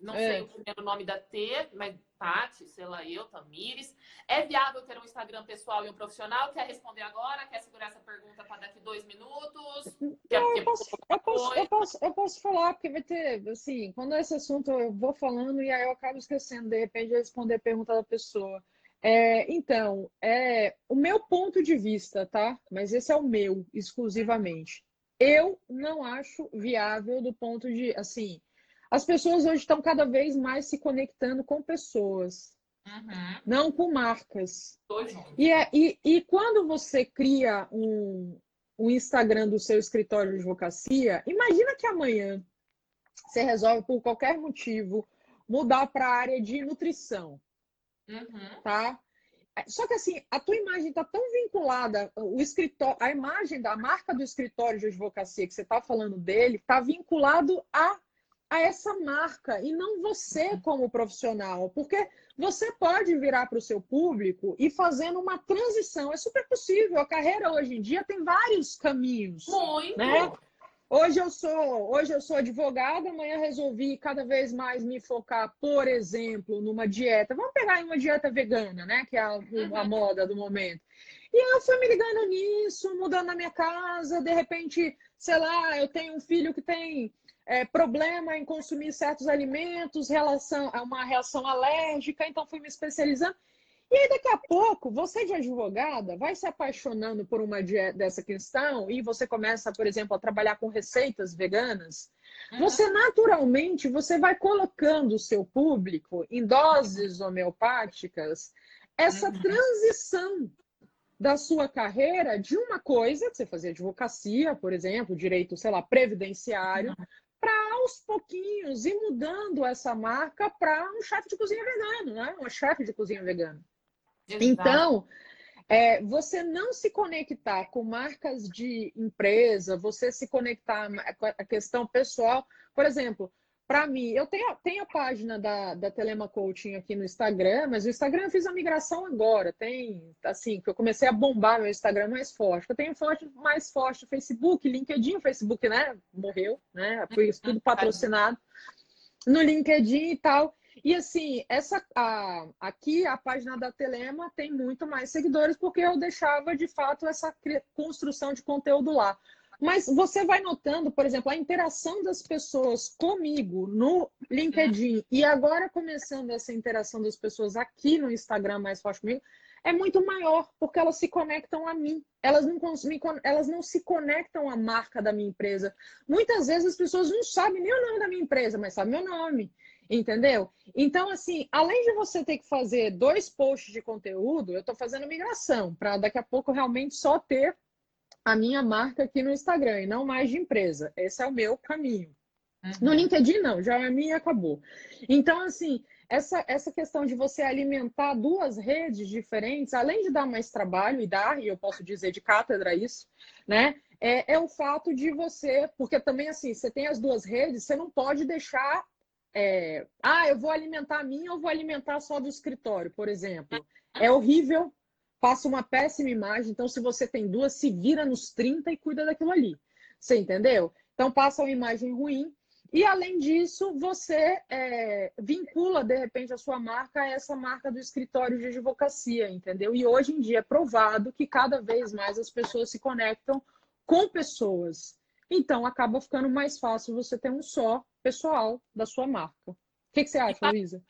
não é. sei o primeiro nome da T, mas Tati, sei lá eu, Tamires. É viável ter um Instagram pessoal e um profissional? Quer responder agora? Quer segurar essa pergunta para daqui dois minutos? Quer, eu, posso, eu, posso, eu, posso, eu posso falar, porque vai ter, assim, quando esse assunto eu vou falando e aí eu acabo esquecendo, de repente, de responder a pergunta da pessoa. É, então, é o meu ponto de vista, tá? Mas esse é o meu, exclusivamente. Eu não acho viável do ponto de, assim, as pessoas hoje estão cada vez mais se conectando com pessoas, uhum. não com marcas. E, é, e, e quando você cria um, um Instagram do seu escritório de advocacia, imagina que amanhã você resolve, por qualquer motivo, mudar para a área de nutrição. Uhum. Tá? Só que assim, a tua imagem está tão vinculada, o escritório, a imagem da marca do escritório de advocacia que você está falando dele, está vinculado a a essa marca e não você como profissional, porque você pode virar para o seu público e fazendo uma transição. É super possível. A carreira hoje em dia tem vários caminhos. Muito. Né? Hoje eu sou, hoje eu sou advogada, amanhã resolvi cada vez mais me focar, por exemplo, numa dieta. Vamos pegar uma dieta vegana, né? Que é a, a moda do momento. E eu fui me ligando nisso, mudando a minha casa, de repente, sei lá, eu tenho um filho que tem é, problema em consumir certos alimentos, relação, é uma reação alérgica, então fui me especializando. E aí, daqui a pouco, você de advogada vai se apaixonando por uma dessa questão e você começa, por exemplo, a trabalhar com receitas veganas. Uhum. Você naturalmente você vai colocando o seu público em doses homeopáticas essa uhum. transição da sua carreira de uma coisa que você fazia advocacia, por exemplo, direito, sei lá, previdenciário, uhum para aos pouquinhos ir mudando essa marca para um chefe de cozinha vegano, né? Uma chefe de cozinha vegana. Exato. Então, é, você não se conectar com marcas de empresa, você se conectar com a questão pessoal. Por exemplo, para mim, eu tenho, tenho a página da, da Telema Coaching aqui no Instagram, mas o Instagram eu fiz a migração agora. Tem, assim, que eu comecei a bombar meu Instagram mais forte. Eu tenho forte, mais forte o Facebook, LinkedIn, o Facebook, né? Morreu, né? Foi tudo uhum. patrocinado no LinkedIn e tal. E assim, essa a, aqui a página da Telema tem muito mais seguidores porque eu deixava de fato essa construção de conteúdo lá. Mas você vai notando, por exemplo, a interação das pessoas comigo no LinkedIn e agora começando essa interação das pessoas aqui no Instagram mais forte comigo, é muito maior, porque elas se conectam a mim. Elas não, elas não se conectam à marca da minha empresa. Muitas vezes as pessoas não sabem nem o nome da minha empresa, mas sabem meu nome. Entendeu? Então, assim, além de você ter que fazer dois posts de conteúdo, eu estou fazendo migração para daqui a pouco realmente só ter a minha marca aqui no Instagram e não mais de empresa. Esse é o meu caminho. Uhum. No LinkedIn, não, já é minha acabou. Então, assim, essa, essa questão de você alimentar duas redes diferentes, além de dar mais trabalho, e dar, e eu posso dizer de cátedra isso, né? É, é o fato de você, porque também assim, você tem as duas redes, você não pode deixar. É, ah, eu vou alimentar a minha ou vou alimentar só do escritório, por exemplo. É horrível passa uma péssima imagem. Então, se você tem duas, se vira nos 30 e cuida daquilo ali. Você entendeu? Então, passa uma imagem ruim. E, além disso, você é, vincula, de repente, a sua marca a essa marca do escritório de advocacia, entendeu? E hoje em dia é provado que cada vez mais as pessoas se conectam com pessoas. Então, acaba ficando mais fácil você ter um só pessoal da sua marca. O que, que você acha, Luísa?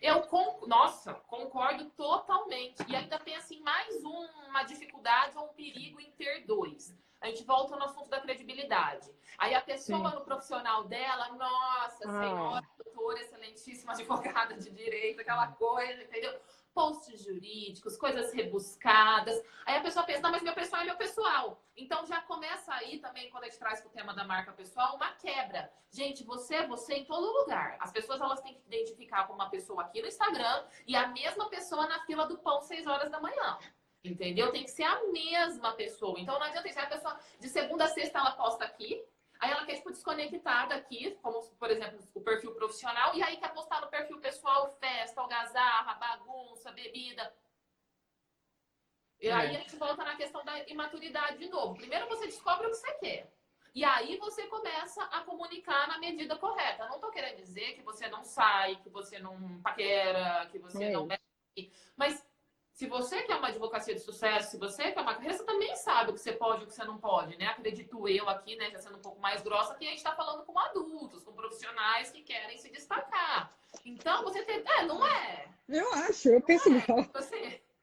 Eu, com... nossa, concordo totalmente. E ainda tem, assim, mais uma dificuldade ou um perigo em ter dois. A gente volta no assunto da credibilidade. Aí a pessoa Sim. no profissional dela, nossa, ah. senhora, doutora, excelentíssima advogada de direito, aquela coisa, entendeu? Posts jurídicos, coisas rebuscadas. Aí a pessoa pensa, não, mas meu pessoal é meu pessoal. Então já começa aí também, quando a gente traz o tema da marca pessoal, uma quebra. Gente, você é você em todo lugar. As pessoas elas têm que identificar com uma pessoa aqui no Instagram e a mesma pessoa na fila do pão 6 horas da manhã. Entendeu? Tem que ser a mesma pessoa. Então não adianta isso. A pessoa de segunda a sexta ela posta aqui, Aí ela quer, tipo, desconectar daqui, como, por exemplo, o perfil profissional, e aí quer postar no perfil pessoal festa, algazarra, bagunça, bebida. E aí é. a gente volta na questão da imaturidade de novo. Primeiro você descobre o que você quer. E aí você começa a comunicar na medida correta. não tô querendo dizer que você não sai, que você não paquera, que você é. não... Mas se você quer uma advocacia de sucesso, se você quer uma carreira, você também sabe o que você pode e o que você não pode, né? Acredito eu aqui, né, já sendo um pouco mais grossa, que a gente está falando com adultos, com profissionais que querem se destacar. Então, você tem. É, não é? Eu acho, eu penso é. igual. Você...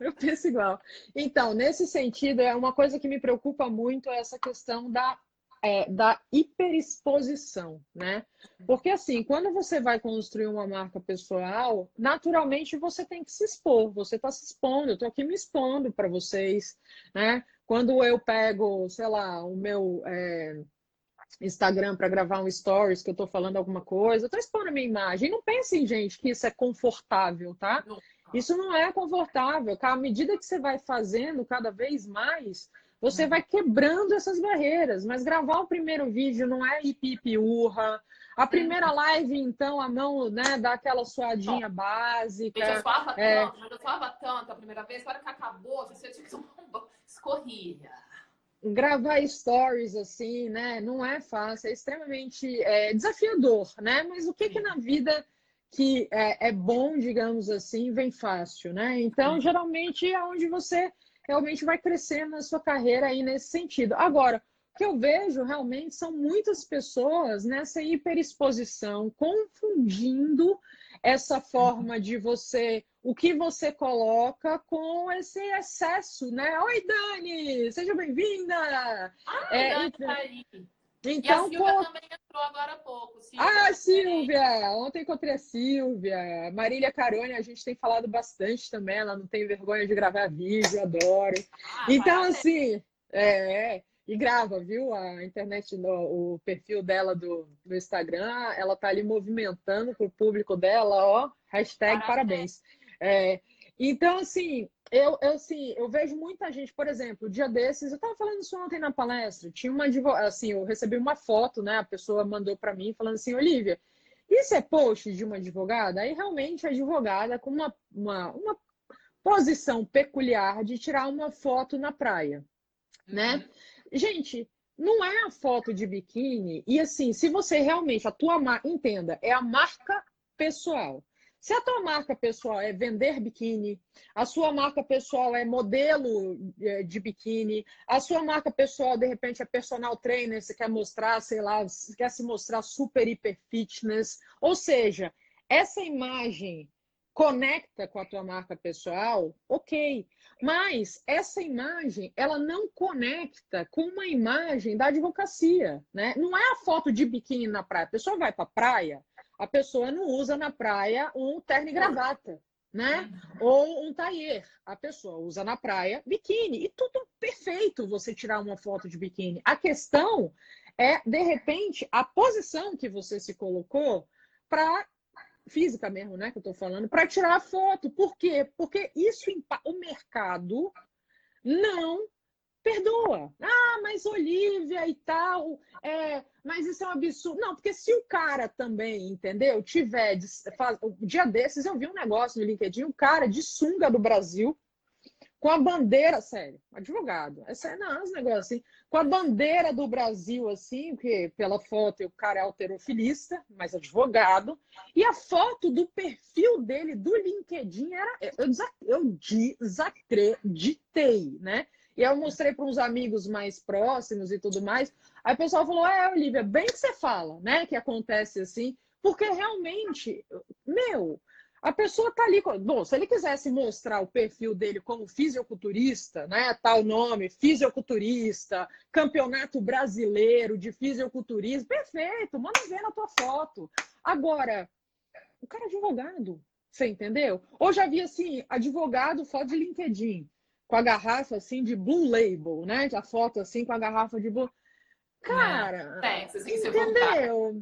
Eu penso igual. Então, nesse sentido, é uma coisa que me preocupa muito é essa questão da é, da hiperexposição, né? Porque assim, quando você vai construir uma marca pessoal, naturalmente você tem que se expor. Você está se expondo, eu estou aqui me expondo para vocês, né? Quando eu pego, sei lá, o meu é, Instagram para gravar um stories que eu estou falando alguma coisa, eu estou expondo a minha imagem. não pensem, gente, que isso é confortável, tá? Isso não é confortável. À medida que você vai fazendo cada vez mais, Você vai quebrando essas barreiras, mas gravar o primeiro vídeo não é hipipi urra. A primeira live, então, a mão, né, dá aquela suadinha básica. Gente, eu suava é... tanto, suava tanto a primeira vez, agora que acabou, você tinha que tomar um escorria gravar stories assim, né? Não é fácil, é extremamente é, desafiador, né? Mas o que que na vida que é, é, bom, digamos assim, vem fácil, né? Então, geralmente é onde você realmente vai crescer na sua carreira aí nesse sentido. Agora, o que eu vejo realmente são muitas pessoas nessa hiperexposição, confundindo essa forma de você, o que você coloca com esse excesso, né? Oi, Dani, seja bem-vinda! Ah, é, Dani então... tá aí. Então, e a Silvia também entrou agora há pouco. Silvia, ah, Silvia! Ontem encontrei a Silvia. Marília Carone, a gente tem falado bastante também. Ela não tem vergonha de gravar vídeo, adoro. Ah, então, assim, é, e grava, viu? A internet, o perfil dela do, do Instagram, ela tá ali movimentando pro público dela, ó, hashtag parabéns. parabéns. É, então, assim, eu, eu, assim, eu vejo muita gente, por exemplo, dia desses, eu estava falando isso ontem na palestra, tinha uma assim, eu recebi uma foto, né? A pessoa mandou para mim falando assim, Olivia, isso é post de uma advogada? Aí realmente a advogada com uma, uma, uma posição peculiar de tirar uma foto na praia, né? Uhum. Gente, não é a foto de biquíni. E assim, se você realmente, a tua marca, entenda, é a marca pessoal. Se a tua marca pessoal é vender biquíni, a sua marca pessoal é modelo é, de biquíni, a sua marca pessoal, de repente, é personal trainer, você quer mostrar, sei lá, quer se mostrar super hiper fitness. Ou seja, essa imagem conecta com a tua marca pessoal, ok. Mas essa imagem, ela não conecta com uma imagem da advocacia, né? Não é a foto de biquíni na praia. A pessoa vai para a praia, a pessoa não usa na praia um terno e gravata, né? Ou um taier. A pessoa usa na praia biquíni. E tudo perfeito você tirar uma foto de biquíni. A questão é, de repente, a posição que você se colocou para física mesmo, né, que eu estou falando, para tirar a foto. Por quê? Porque isso o mercado não perdoa. Ah, mas Olivia e tal, é, mas isso é um absurdo. Não, porque se o cara também, entendeu, tiver. Faz, o dia desses eu vi um negócio no LinkedIn, um cara de sunga do Brasil com a bandeira, sério, advogado, essa é não, esse negócio assim, com a bandeira do Brasil, assim, que pela foto o cara é alterofilista, mas advogado, e a foto do perfil dele do LinkedIn era, eu desacreditei, né? E eu mostrei para uns amigos mais próximos e tudo mais. Aí o pessoal falou: É, Olivia, bem que você fala, né? Que acontece assim, porque realmente, meu, a pessoa está ali. Bom, se ele quisesse mostrar o perfil dele como fisiculturista, né? Tal nome, fisiculturista, campeonato brasileiro de fisiculturismo, perfeito, manda ver na tua foto. Agora, o cara é advogado, você entendeu? Ou já vi assim, advogado foto de LinkedIn, com a garrafa assim de Blue Label, né? A foto assim com a garrafa de Blue. Cara, é, entendeu?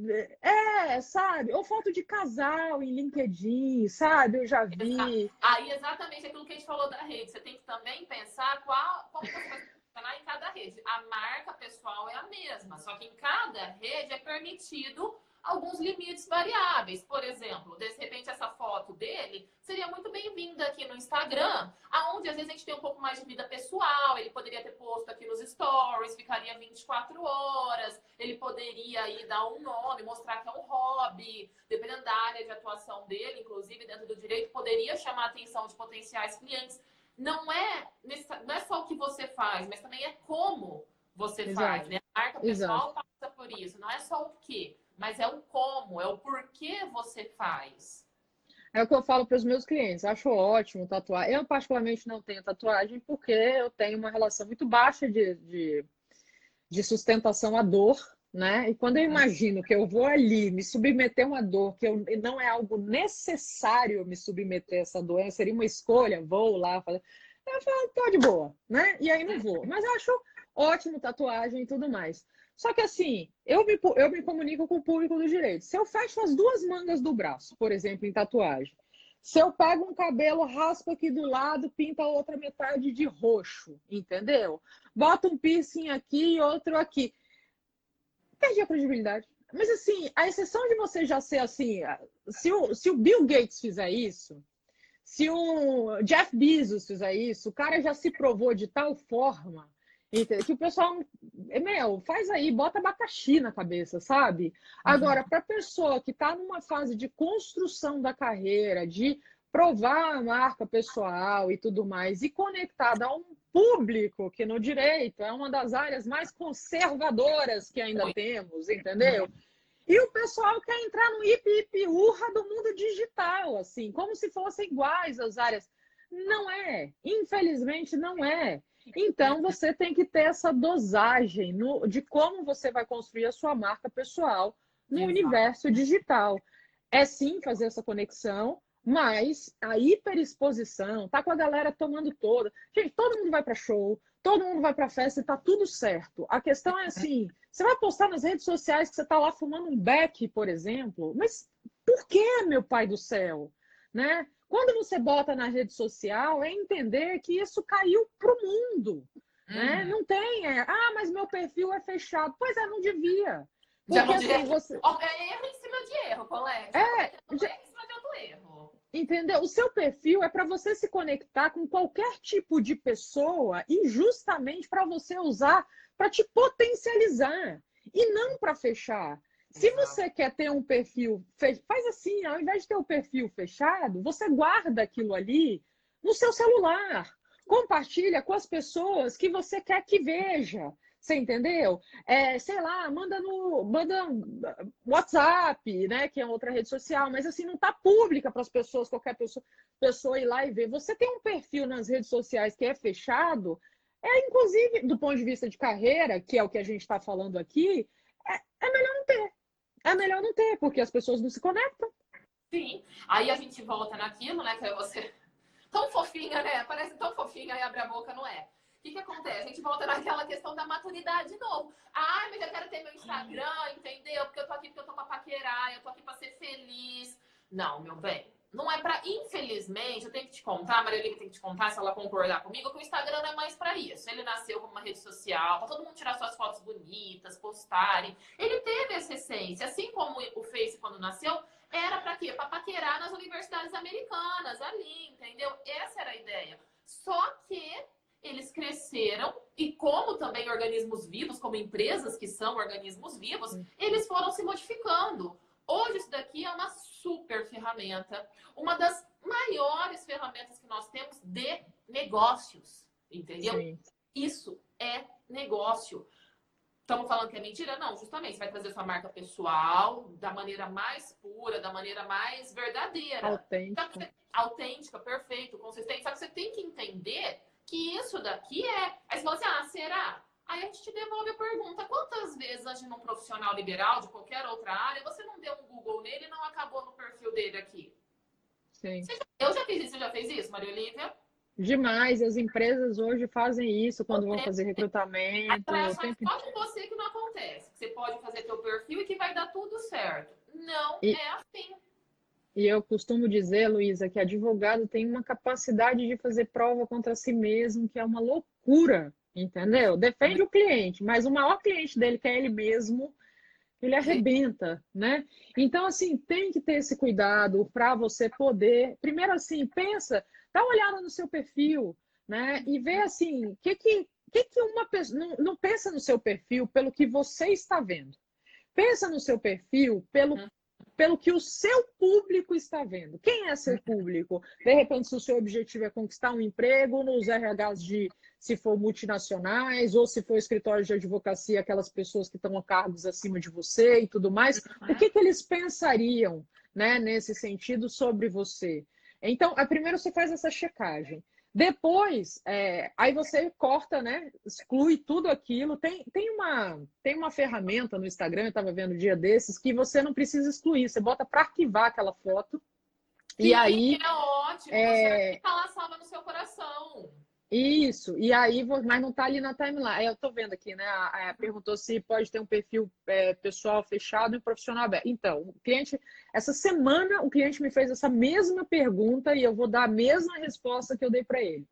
É, sabe? Ou foto de casal em LinkedIn, sabe? Eu já vi. Aí, exatamente aquilo que a gente falou da rede. Você tem que também pensar qual, como você vai funcionar em cada rede. A marca pessoal é a mesma, só que em cada rede é permitido alguns limites variáveis. Por exemplo, de repente essa foto dele seria muito bem-vinda aqui no Instagram, aonde às vezes a gente tem um pouco mais de vida pessoal, ele poderia ter posto aqui nos stories, ficaria 24 horas, ele poderia aí dar um nome, mostrar que é um hobby, dependendo da área de atuação dele, inclusive dentro do direito, poderia chamar a atenção de potenciais clientes. Não é, não é só o que você faz, mas também é como você Exato. faz, né? A marca pessoal Exato. passa por isso, não é só o que mas é o como, é o porquê você faz. É o que eu falo para os meus clientes. Acho ótimo tatuar. Eu, particularmente, não tenho tatuagem porque eu tenho uma relação muito baixa de, de, de sustentação à dor, né? E quando eu imagino que eu vou ali me submeter a uma dor, que eu, não é algo necessário me submeter a essa doença, seria uma escolha, vou lá, fazer. Eu falo, tô de boa, né? E aí não vou. Mas eu acho ótimo tatuagem e tudo mais. Só que assim, eu me, eu me comunico com o público do direito. Se eu fecho as duas mangas do braço, por exemplo, em tatuagem, Se eu pego um cabelo, raspo aqui do lado, pinta a outra metade de roxo, entendeu? Bota um piercing aqui e outro aqui. Perdi a credibilidade. Mas assim, a exceção de você já ser assim, se o, se o Bill Gates fizer isso, se o Jeff Bezos fizer isso, o cara já se provou de tal forma que o pessoal, meu, faz aí, bota abacaxi na cabeça, sabe? Uhum. Agora, para a pessoa que está numa fase de construção da carreira, de provar a marca pessoal e tudo mais, e conectada a um público que no direito é uma das áreas mais conservadoras que ainda temos, entendeu? E o pessoal quer entrar no hip hip urra do mundo digital, assim, como se fossem iguais as áreas. Não é, infelizmente não é. Então, você tem que ter essa dosagem no, de como você vai construir a sua marca pessoal no Exato. universo digital. É sim fazer essa conexão, mas a hiperexposição, tá com a galera tomando toda. Gente, todo mundo vai para show, todo mundo vai para festa e tá tudo certo. A questão é assim: você vai postar nas redes sociais que você tá lá fumando um beck, por exemplo, mas por que, meu pai do céu? Né? Quando você bota na rede social, é entender que isso caiu para o mundo. Né? Uhum. Não tem, é, ah, mas meu perfil é fechado. Pois é, não devia. Porque, já assim, você... É erro em cima de erro, colega. É, já... em cima de outro erro. Entendeu? O seu perfil é para você se conectar com qualquer tipo de pessoa e justamente para você usar para te potencializar e não para fechar. Se você quer ter um perfil, faz assim, ao invés de ter o um perfil fechado, você guarda aquilo ali no seu celular. Compartilha com as pessoas que você quer que veja. Você entendeu? É, sei lá, manda no manda WhatsApp, né? Que é outra rede social, mas assim, não está pública para as pessoas, qualquer pessoa, pessoa ir lá e ver. Você tem um perfil nas redes sociais que é fechado, é inclusive do ponto de vista de carreira, que é o que a gente está falando aqui, é, é melhor não ter é melhor não ter, porque as pessoas não se conectam. Sim. Aí a gente volta naquilo, né? Que é você. Tão fofinha, né? Parece tão fofinha e abre a boca, não é? O que, que acontece? A gente volta naquela questão da maturidade de novo. Ah, mas eu quero ter meu Instagram, entendeu? Porque eu tô aqui porque eu tô pra paquerar, eu tô aqui pra ser feliz. Não, meu bem não é para, infelizmente, eu tenho que te contar, a Maria tem que te contar, se ela concordar comigo, que o Instagram não é mais para isso. Ele nasceu como uma rede social, para todo mundo tirar suas fotos bonitas, postarem. Ele teve essa essência, assim como o Face quando nasceu, era para quê? Para paquerar nas universidades americanas, ali, entendeu? Essa era a ideia. Só que eles cresceram e como também organismos vivos, como empresas que são organismos vivos, eles foram se modificando. Hoje isso daqui é uma super ferramenta, uma das maiores ferramentas que nós temos de negócios, entendeu? Sim. Isso é negócio. Estamos falando que é mentira? Não, justamente. Você vai trazer sua marca pessoal da maneira mais pura, da maneira mais verdadeira. Autêntica. autêntica, perfeito, consistente. Só que você tem que entender que isso daqui é. Aí você fala assim: ah, será? Aí a gente te devolve a pergunta: quantas vezes, antes de um profissional liberal de qualquer outra área, você não deu um Google nele e não acabou no perfil dele aqui? Sim. Já, eu já fiz isso, você já fez isso, Maria Olivia? Demais, as empresas hoje fazem isso quando vão fazer recrutamento. É sempre... só com você que não acontece. Que você pode fazer teu perfil e que vai dar tudo certo. Não e... é assim. E eu costumo dizer, Luísa, que advogado tem uma capacidade de fazer prova contra si mesmo que é uma loucura. Entendeu? Defende o cliente, mas o maior cliente dele, que é ele mesmo, ele arrebenta, né? Então, assim, tem que ter esse cuidado para você poder. Primeiro, assim, pensa, dá uma olhada no seu perfil, né? E vê assim, o que que, que, que uma pessoa. Não, não pensa no seu perfil pelo que você está vendo. Pensa no seu perfil pelo uhum pelo que o seu público está vendo. Quem é seu público? De repente, se o seu objetivo é conquistar um emprego nos RHs de, se for multinacionais, ou se for escritório de advocacia, aquelas pessoas que estão a cargos acima de você e tudo mais, o que, que eles pensariam né, nesse sentido sobre você? Então, primeiro você faz essa checagem. Depois, é, aí você corta, né? Exclui tudo aquilo. Tem, tem, uma, tem uma ferramenta no Instagram, eu estava vendo um dia desses, que você não precisa excluir. Você bota para arquivar aquela foto. E aí. É ótimo. É... Você vai lá salva no seu coração. Isso, e aí, mas não está ali na timeline. Eu estou vendo aqui, né? Perguntou se pode ter um perfil é, pessoal fechado e profissional aberto. Então, o cliente, essa semana, o cliente me fez essa mesma pergunta e eu vou dar a mesma resposta que eu dei para ele.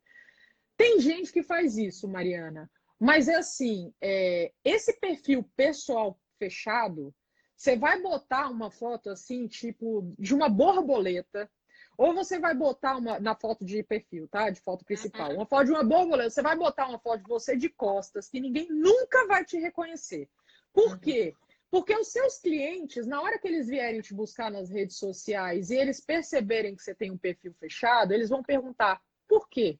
Tem gente que faz isso, Mariana, mas é assim: é, esse perfil pessoal fechado, você vai botar uma foto assim, tipo, de uma borboleta ou você vai botar uma na foto de perfil, tá? De foto principal. Uma foto de uma borboleta. Você vai botar uma foto de você de costas, que ninguém nunca vai te reconhecer. Por uhum. quê? Porque os seus clientes, na hora que eles vierem te buscar nas redes sociais e eles perceberem que você tem um perfil fechado, eles vão perguntar por quê?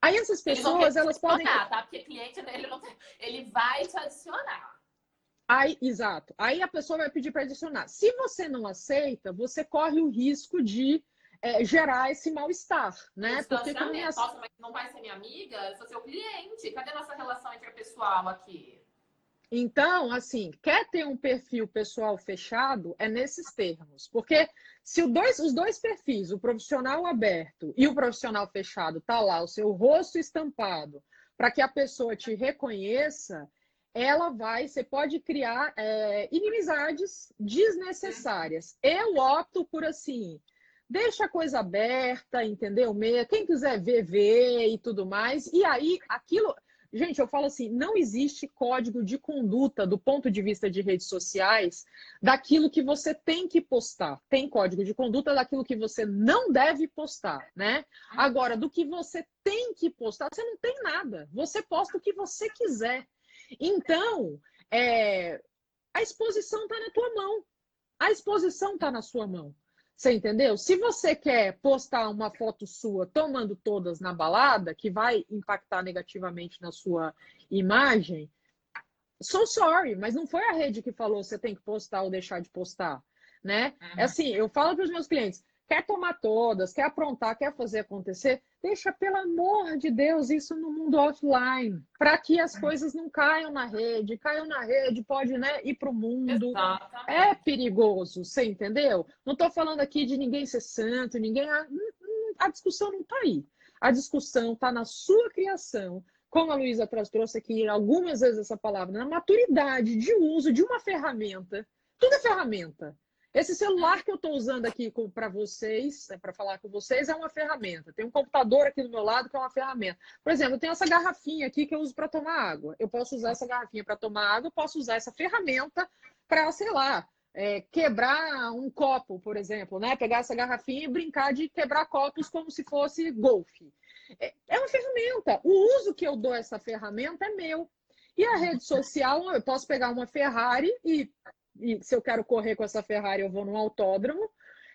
Aí essas pessoas, elas podem. Tá? Porque cliente, ele, não... ele vai te adicionar. Aí, exato. Aí a pessoa vai pedir para adicionar. Se você não aceita, você corre o risco de é, gerar esse mal-estar, né? Porque como minha... Nossa, mas não vai ser minha amiga? Eu sou seu cliente. Cadê a nossa relação interpessoal aqui? Então, assim, quer ter um perfil pessoal fechado, é nesses termos. Porque se dois, os dois perfis, o profissional aberto e o profissional fechado, tá lá, o seu rosto estampado, para que a pessoa te reconheça, ela vai, você pode criar é, inimizades desnecessárias. Eu opto por assim, deixa a coisa aberta, entendeu? Quem quiser ver, e tudo mais. E aí, aquilo. Gente, eu falo assim: não existe código de conduta do ponto de vista de redes sociais daquilo que você tem que postar. Tem código de conduta daquilo que você não deve postar, né? Agora, do que você tem que postar, você não tem nada. Você posta o que você quiser. Então, é, a exposição está na tua mão. A exposição está na sua mão. Você entendeu? Se você quer postar uma foto sua tomando todas na balada, que vai impactar negativamente na sua imagem, so sorry, mas não foi a rede que falou você tem que postar ou deixar de postar, né? Uhum. É assim, eu falo para os meus clientes, quer tomar todas, quer aprontar, quer fazer acontecer, deixa, pelo amor de Deus, isso no mundo offline, para que as coisas não caiam na rede, caiam na rede, pode né, ir para o mundo. Exatamente. É perigoso, você entendeu? Não estou falando aqui de ninguém ser santo, ninguém. A, hum, hum, a discussão não está aí. A discussão está na sua criação, como a Luísa trouxe aqui algumas vezes essa palavra, na maturidade de uso de uma ferramenta. Tudo é ferramenta. Esse celular que eu estou usando aqui para vocês, é para falar com vocês, é uma ferramenta. Tem um computador aqui do meu lado que é uma ferramenta. Por exemplo, eu tenho essa garrafinha aqui que eu uso para tomar água. Eu posso usar essa garrafinha para tomar água, posso usar essa ferramenta para, sei lá, é, quebrar um copo, por exemplo, né? Pegar essa garrafinha e brincar de quebrar copos como se fosse golfe. É, é uma ferramenta. O uso que eu dou essa ferramenta é meu. E a rede social, eu posso pegar uma Ferrari e e se eu quero correr com essa Ferrari, eu vou no autódromo.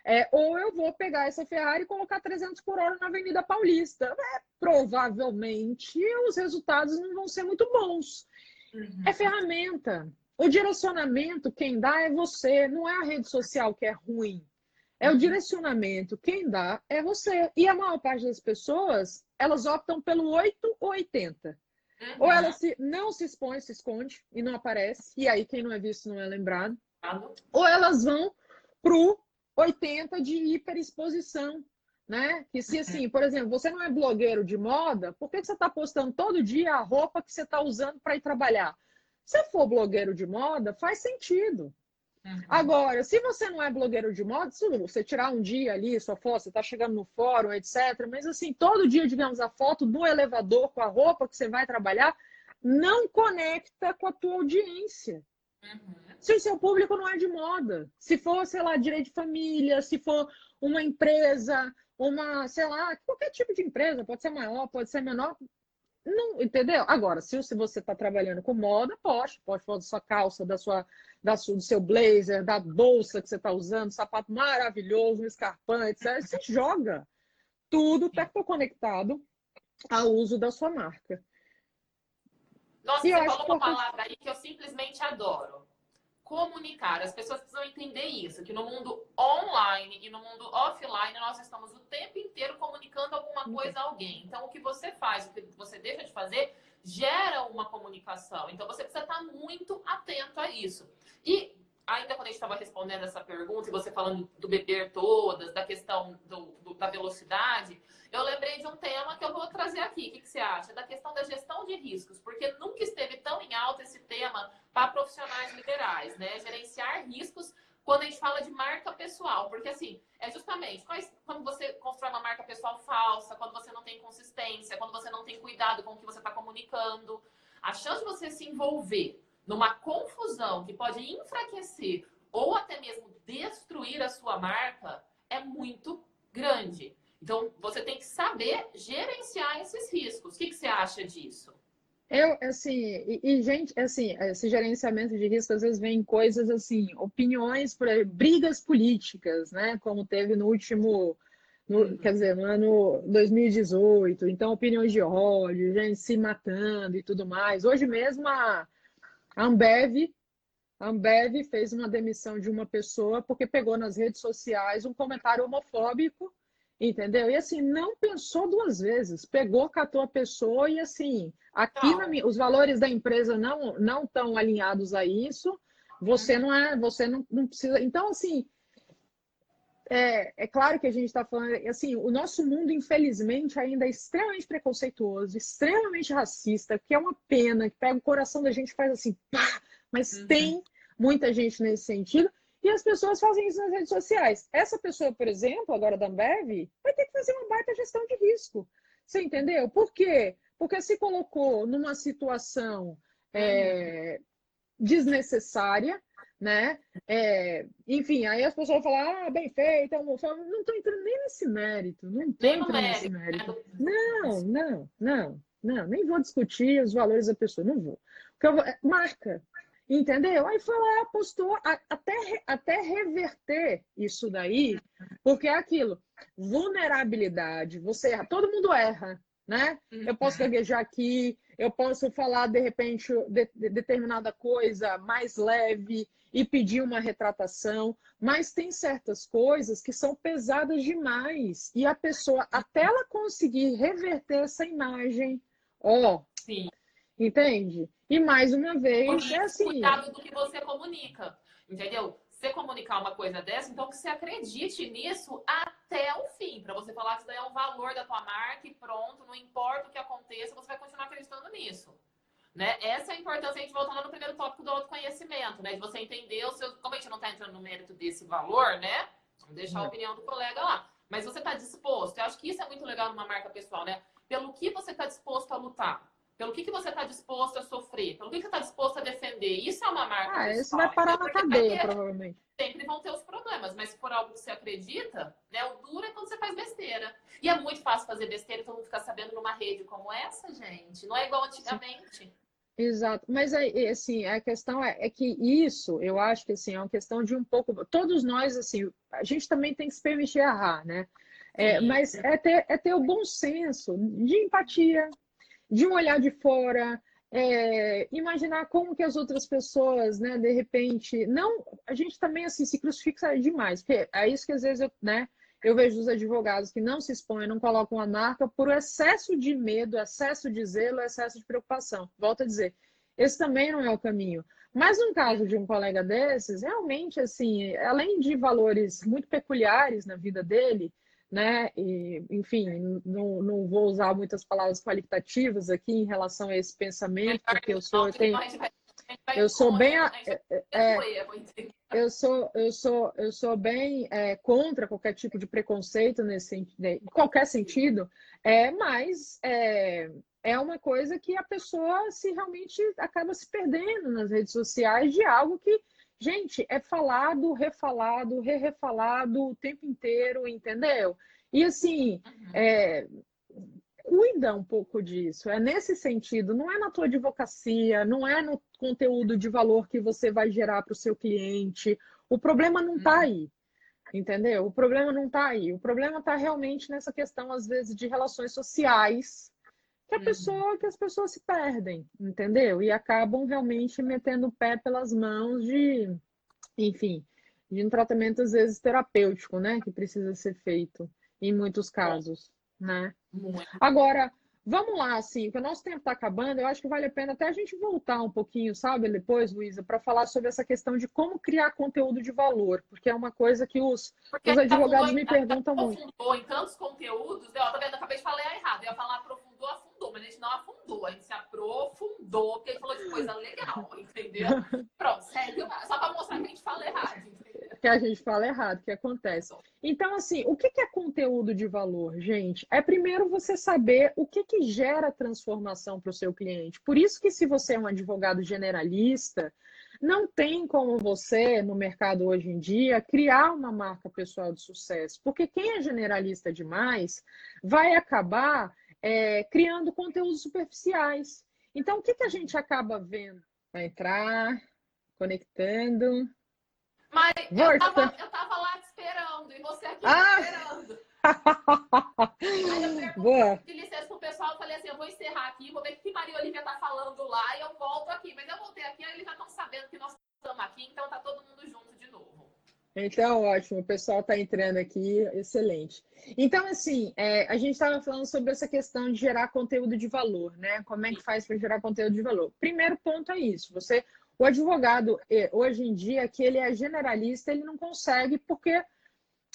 É, ou eu vou pegar essa Ferrari e colocar 300 por hora na Avenida Paulista. É, provavelmente os resultados não vão ser muito bons. Uhum. É ferramenta. O direcionamento, quem dá é você, não é a rede social que é ruim. É o uhum. direcionamento, quem dá é você. E a maior parte das pessoas, elas optam pelo 8 ou 80. Uhum. Ou ela se, não se expõe, se esconde e não aparece. E aí quem não é visto não é lembrado. Uhum. Ou elas vão pro 80 de hiperexposição. Né? Que se assim, por exemplo, você não é blogueiro de moda, por que você está postando todo dia a roupa que você está usando para ir trabalhar? Se for blogueiro de moda, faz sentido. Uhum. Agora, se você não é blogueiro de moda, se você tirar um dia ali, sua foto, você está chegando no fórum, etc. Mas assim, todo dia, digamos, a foto do elevador com a roupa que você vai trabalhar, não conecta com a tua audiência. Uhum. Se o seu público não é de moda, se for, sei lá, direito de família, se for uma empresa, uma, sei lá, qualquer tipo de empresa, pode ser maior, pode ser menor, não, entendeu? Agora, se, se você está trabalhando com moda, pode, pode falar da sua calça, da sua, da do seu blazer, da bolsa que você está usando, sapato maravilhoso, um escarpão, etc. Você joga. Tudo está conectado ao uso da sua marca. Nossa, e você falou uma palavra aí que eu simplesmente adoro comunicar. As pessoas precisam entender isso, que no mundo online e no mundo offline nós estamos o tempo inteiro comunicando alguma uhum. coisa a alguém. Então, o que você faz, o que você deixa de fazer, gera uma comunicação. Então, você precisa estar muito atento a isso. E ainda quando a gente estava respondendo essa pergunta, e você falando do beber todas, da questão do, do, da velocidade, eu lembrei de um tema que eu vou trazer aqui. O que, que você acha? Da questão da gestão de riscos, porque nunca esteve tão em alta esse tema para profissionais liberais, né? Gerenciar riscos quando a gente fala de marca pessoal, porque assim, é justamente quando você constrói uma marca pessoal falsa, quando você não tem consistência, quando você não tem cuidado com o que você está comunicando, a chance de você se envolver numa confusão que pode enfraquecer ou até mesmo destruir a sua marca é muito grande. Então, você tem que saber gerenciar esses riscos. O que, que você acha disso? Eu, assim, e, e, gente, assim, esse gerenciamento de risco às vezes vem coisas assim, opiniões, por brigas políticas, né? Como teve no último, no, uhum. quer dizer, no ano 2018. Então, opiniões de ódio, gente se matando e tudo mais. Hoje mesmo a, a Ambev, a Ambev fez uma demissão de uma pessoa porque pegou nas redes sociais um comentário homofóbico Entendeu? E assim, não pensou duas vezes, pegou, catou a pessoa e assim, aqui os valores da empresa não não estão alinhados a isso. Você não é, você não, não precisa. Então, assim, é, é claro que a gente está falando, assim, o nosso mundo, infelizmente, ainda é extremamente preconceituoso, extremamente racista, que é uma pena, que pega o coração da gente e faz assim, pá, mas uhum. tem muita gente nesse sentido. E as pessoas fazem isso nas redes sociais. Essa pessoa, por exemplo, agora da Ambev, vai ter que fazer uma baita gestão de risco. Você entendeu? Por quê? Porque se colocou numa situação é, desnecessária, né? É, enfim, aí as pessoas falam, ah, bem feito, não estou entrando nem nesse mérito, não estou entrando nesse mérito. Não, não, não, não, nem vou discutir os valores da pessoa, não vou. Porque eu vou, marca, Entendeu? Aí foi lá, postou, até, até reverter isso daí, porque é aquilo, vulnerabilidade, você erra, todo mundo erra, né? Eu posso uhum. gaguejar aqui, eu posso falar, de repente, de, de, determinada coisa mais leve e pedir uma retratação, mas tem certas coisas que são pesadas demais, e a pessoa, até ela conseguir reverter essa imagem, ó, Sim. Entende? E mais uma vez, é assim. Cuidado do que você comunica. Entendeu? Você comunicar uma coisa dessa, então que você acredite nisso até o fim, para você falar que isso daí é um valor da tua marca e pronto, não importa o que aconteça, você vai continuar acreditando nisso. Né? Essa é a importância, a gente voltando no primeiro tópico do autoconhecimento, né? De você entender o seu. Como a gente não está entrando no mérito desse valor, né? Vamos deixar a opinião do colega lá. Mas você está disposto. Eu acho que isso é muito legal numa marca pessoal, né? Pelo que você está disposto a lutar. Pelo que, que você está disposto a sofrer? Pelo que, que você está disposto a defender? Isso é uma marca. Ah, isso vai parar na cadeia, provavelmente. Sempre vão ter os problemas, mas se for algo que você acredita, né, o duro é quando você faz besteira. E é muito fácil fazer besteira e todo mundo ficar sabendo numa rede como essa, gente. Não é igual antigamente. Sim. Exato, mas assim, a questão é, é, que isso, eu acho que assim, é uma questão de um pouco. Todos nós, assim, a gente também tem que se permitir errar, né? É, mas é ter, é ter o bom senso de empatia, de um olhar de fora, é, imaginar como que as outras pessoas, né, de repente, não, a gente também assim se crucifica demais, porque é isso que às vezes eu, né, eu vejo os advogados que não se expõem, não colocam a marca por excesso de medo, excesso de zelo, excesso de preocupação. Volto a dizer, esse também não é o caminho. Mas no caso de um colega desses, realmente, assim, além de valores muito peculiares na vida dele, né? E, enfim, não, não vou usar muitas palavras qualitativas aqui em relação a esse pensamento, porque eu sou eu tenho, eu sou bem é, é, eu sou eu sou eu sou bem é, contra qualquer tipo de preconceito nesse em qualquer sentido, é, mas é, é uma coisa que a pessoa se realmente acaba se perdendo nas redes sociais de algo que Gente, é falado, refalado, re-refalado o tempo inteiro, entendeu? E assim, uhum. é, cuida um pouco disso. É nesse sentido, não é na tua advocacia, não é no conteúdo de valor que você vai gerar para o seu cliente. O problema não está uhum. aí. Entendeu? O problema não está aí. O problema está realmente nessa questão, às vezes, de relações sociais que a uhum. pessoa, que as pessoas se perdem, entendeu? E acabam realmente metendo o pé pelas mãos de, enfim, de um tratamento às vezes terapêutico, né, que precisa ser feito em muitos casos, né? Muito. Agora, Vamos lá, assim, porque o nosso tempo está acabando, eu acho que vale a pena até a gente voltar um pouquinho, sabe, depois, Luísa, para falar sobre essa questão de como criar conteúdo de valor, porque é uma coisa que os, os advogados me perguntam muito. Aprofundou em tantos conteúdos, né? Ó, tá vendo? Eu acabei de falar errado, eu ia falar aprofundou, afundou, mas a gente não afundou, a gente se aprofundou, porque a gente falou de coisa legal, entendeu? Pronto, segue, só para mostrar que a gente fala errado, entendeu? que a gente fala errado, que acontece. Então, assim, o que é conteúdo de valor, gente? É primeiro você saber o que, que gera transformação para o seu cliente. Por isso que se você é um advogado generalista, não tem como você, no mercado hoje em dia, criar uma marca pessoal de sucesso. Porque quem é generalista demais vai acabar é, criando conteúdos superficiais. Então, o que, que a gente acaba vendo? Vai entrar, conectando. Mas eu tava, eu tava lá te esperando e você aqui ah! esperando. Aí eu licença pro pessoal, eu falei assim, eu vou encerrar aqui, vou ver o que Maria Olivia tá falando lá e eu volto aqui. Mas eu voltei aqui, eles já estão sabendo que nós estamos aqui, então tá todo mundo junto de novo. Então, ótimo, o pessoal está entrando aqui, excelente. Então, assim, é, a gente estava falando sobre essa questão de gerar conteúdo de valor, né? Como é que faz para gerar conteúdo de valor? Primeiro ponto é isso, você o advogado, hoje em dia, que ele é generalista, ele não consegue, porque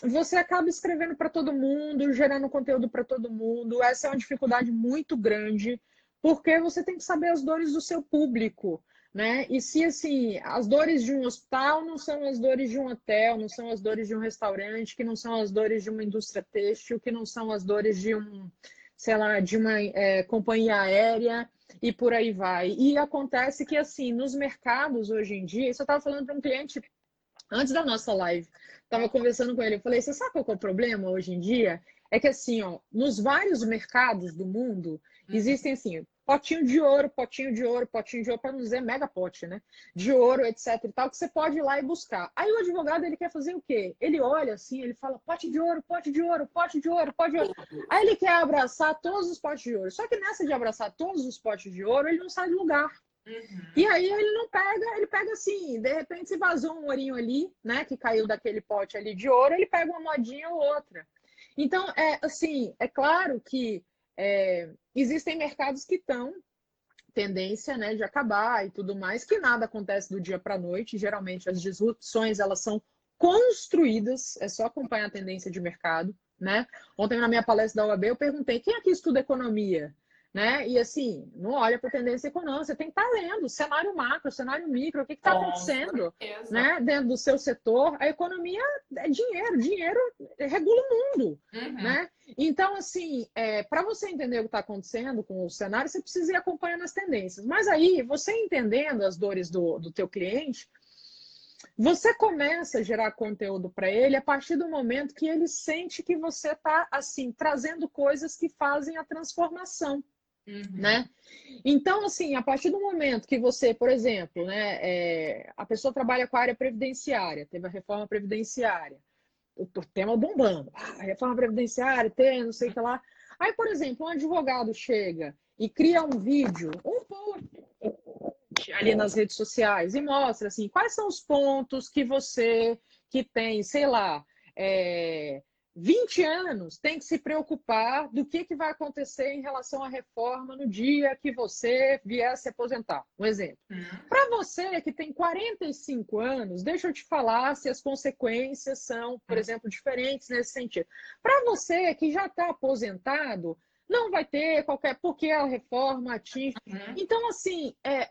você acaba escrevendo para todo mundo, gerando conteúdo para todo mundo. Essa é uma dificuldade muito grande, porque você tem que saber as dores do seu público. Né? E se assim, as dores de um hospital não são as dores de um hotel, não são as dores de um restaurante, que não são as dores de uma indústria têxtil, que não são as dores de um, sei lá, de uma é, companhia aérea, e por aí vai. E acontece que, assim, nos mercados hoje em dia, isso eu estava falando para um cliente antes da nossa live, estava conversando com ele, eu falei, você sabe qual é o problema hoje em dia? É que, assim, ó, nos vários mercados do mundo, uhum. existem, assim, potinho de ouro, potinho de ouro, potinho de ouro, para não dizer mega pote, né? De ouro, etc e tal, que você pode ir lá e buscar. Aí o advogado, ele quer fazer o quê? Ele olha assim, ele fala pote de ouro, pote de ouro, pote de ouro, pote de ouro. Aí ele quer abraçar todos os potes de ouro. Só que nessa de abraçar todos os potes de ouro, ele não sai do lugar. Uhum. E aí ele não pega, ele pega assim, de repente se vazou um ourinho ali, né, que caiu daquele pote ali de ouro, ele pega uma modinha ou outra. Então, é assim, é claro que é, existem mercados que estão tendência né, de acabar e tudo mais, que nada acontece do dia para a noite. Geralmente as disrupções elas são construídas, é só acompanhar a tendência de mercado. Né? Ontem na minha palestra da UAB eu perguntei quem aqui estuda economia? Né? E assim, não olha para a tendência econômica, você tem que estar tá lendo cenário macro, cenário micro, o que está acontecendo né? dentro do seu setor. A economia é dinheiro, dinheiro regula o mundo. Uhum. Né? Então, assim, é, para você entender o que está acontecendo com o cenário, você precisa ir acompanhando as tendências. Mas aí, você entendendo as dores do, do teu cliente, você começa a gerar conteúdo para ele a partir do momento que ele sente que você está assim trazendo coisas que fazem a transformação. Uhum. Né? Então, assim, a partir do momento que você, por exemplo, né, é, a pessoa trabalha com a área previdenciária, teve a reforma previdenciária, o, tema bombando, ah, reforma previdenciária, tem, não sei o que lá. Aí, por exemplo, um advogado chega e cria um vídeo, um post ali nas redes sociais e mostra assim quais são os pontos que você que tem, sei lá, é, 20 anos tem que se preocupar do que, que vai acontecer em relação à reforma no dia que você vier se aposentar. Um exemplo. Uhum. Para você que tem 45 anos, deixa eu te falar se as consequências são, por uhum. exemplo, diferentes nesse sentido. Para você que já está aposentado, não vai ter qualquer. Porque a reforma atinge. Uhum. Então, assim, é,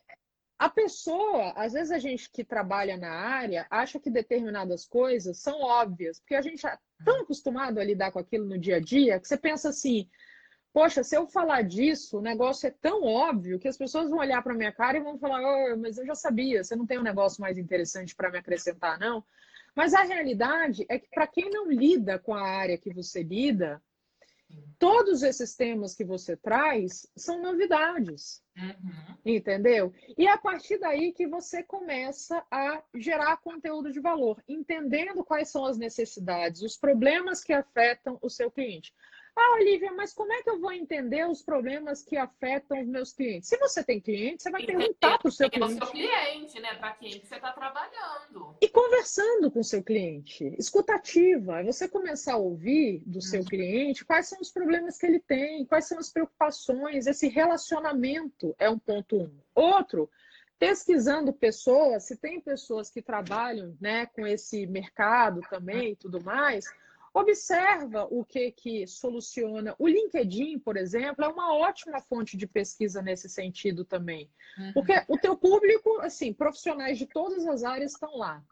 a pessoa, às vezes a gente que trabalha na área acha que determinadas coisas são óbvias, porque a gente é tão acostumado a lidar com aquilo no dia a dia que você pensa assim: poxa, se eu falar disso, o negócio é tão óbvio que as pessoas vão olhar para minha cara e vão falar: oh, mas eu já sabia, você não tem um negócio mais interessante para me acrescentar, não. Mas a realidade é que para quem não lida com a área que você lida, todos esses temas que você traz são novidades. Uhum. Entendeu? E é a partir daí que você começa a gerar conteúdo de valor, entendendo quais são as necessidades, os problemas que afetam o seu cliente. Ah, Olivia, mas como é que eu vou entender os problemas que afetam os meus clientes? Se você tem cliente, você vai perguntar para o seu cliente. Para o seu cliente, né? Para quem você está trabalhando. E conversando com o seu cliente. Escutativa. É você começar a ouvir do seu uhum. cliente quais são os problemas que ele tem, quais são as preocupações. Esse relacionamento é um ponto um. Outro, pesquisando pessoas, se tem pessoas que trabalham né, com esse mercado também e tudo mais Observa o que que soluciona. O LinkedIn, por exemplo, é uma ótima fonte de pesquisa nesse sentido também. Uhum. Porque o teu público, assim, profissionais de todas as áreas estão lá.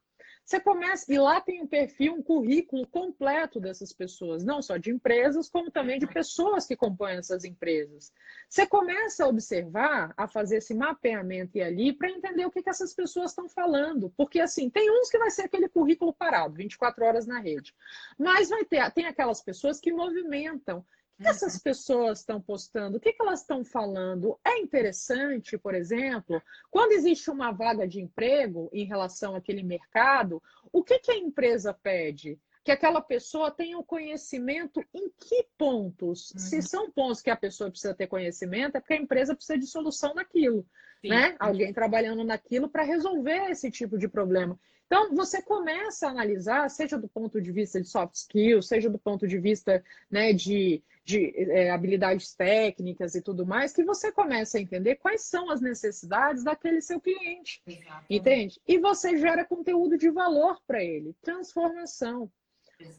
Você começa, e lá tem um perfil, um currículo completo dessas pessoas, não só de empresas, como também de pessoas que compõem essas empresas. Você começa a observar, a fazer esse mapeamento e ali, para entender o que, que essas pessoas estão falando. Porque, assim, tem uns que vai ser aquele currículo parado, 24 horas na rede. Mas vai ter, tem aquelas pessoas que movimentam, que essas pessoas estão postando? O que, elas estão falando? É interessante, por exemplo, quando existe uma vaga de emprego em relação àquele mercado, o que, que a empresa pede? Que aquela pessoa tenha o conhecimento em que pontos? Uhum. Se são pontos que a pessoa precisa ter conhecimento, é porque a empresa precisa de solução naquilo. Né? Alguém trabalhando naquilo para resolver esse tipo de problema. Então, você começa a analisar, seja do ponto de vista de soft skills, seja do ponto de vista né, de, de é, habilidades técnicas e tudo mais, que você começa a entender quais são as necessidades daquele seu cliente. Exatamente. Entende? E você gera conteúdo de valor para ele, transformação.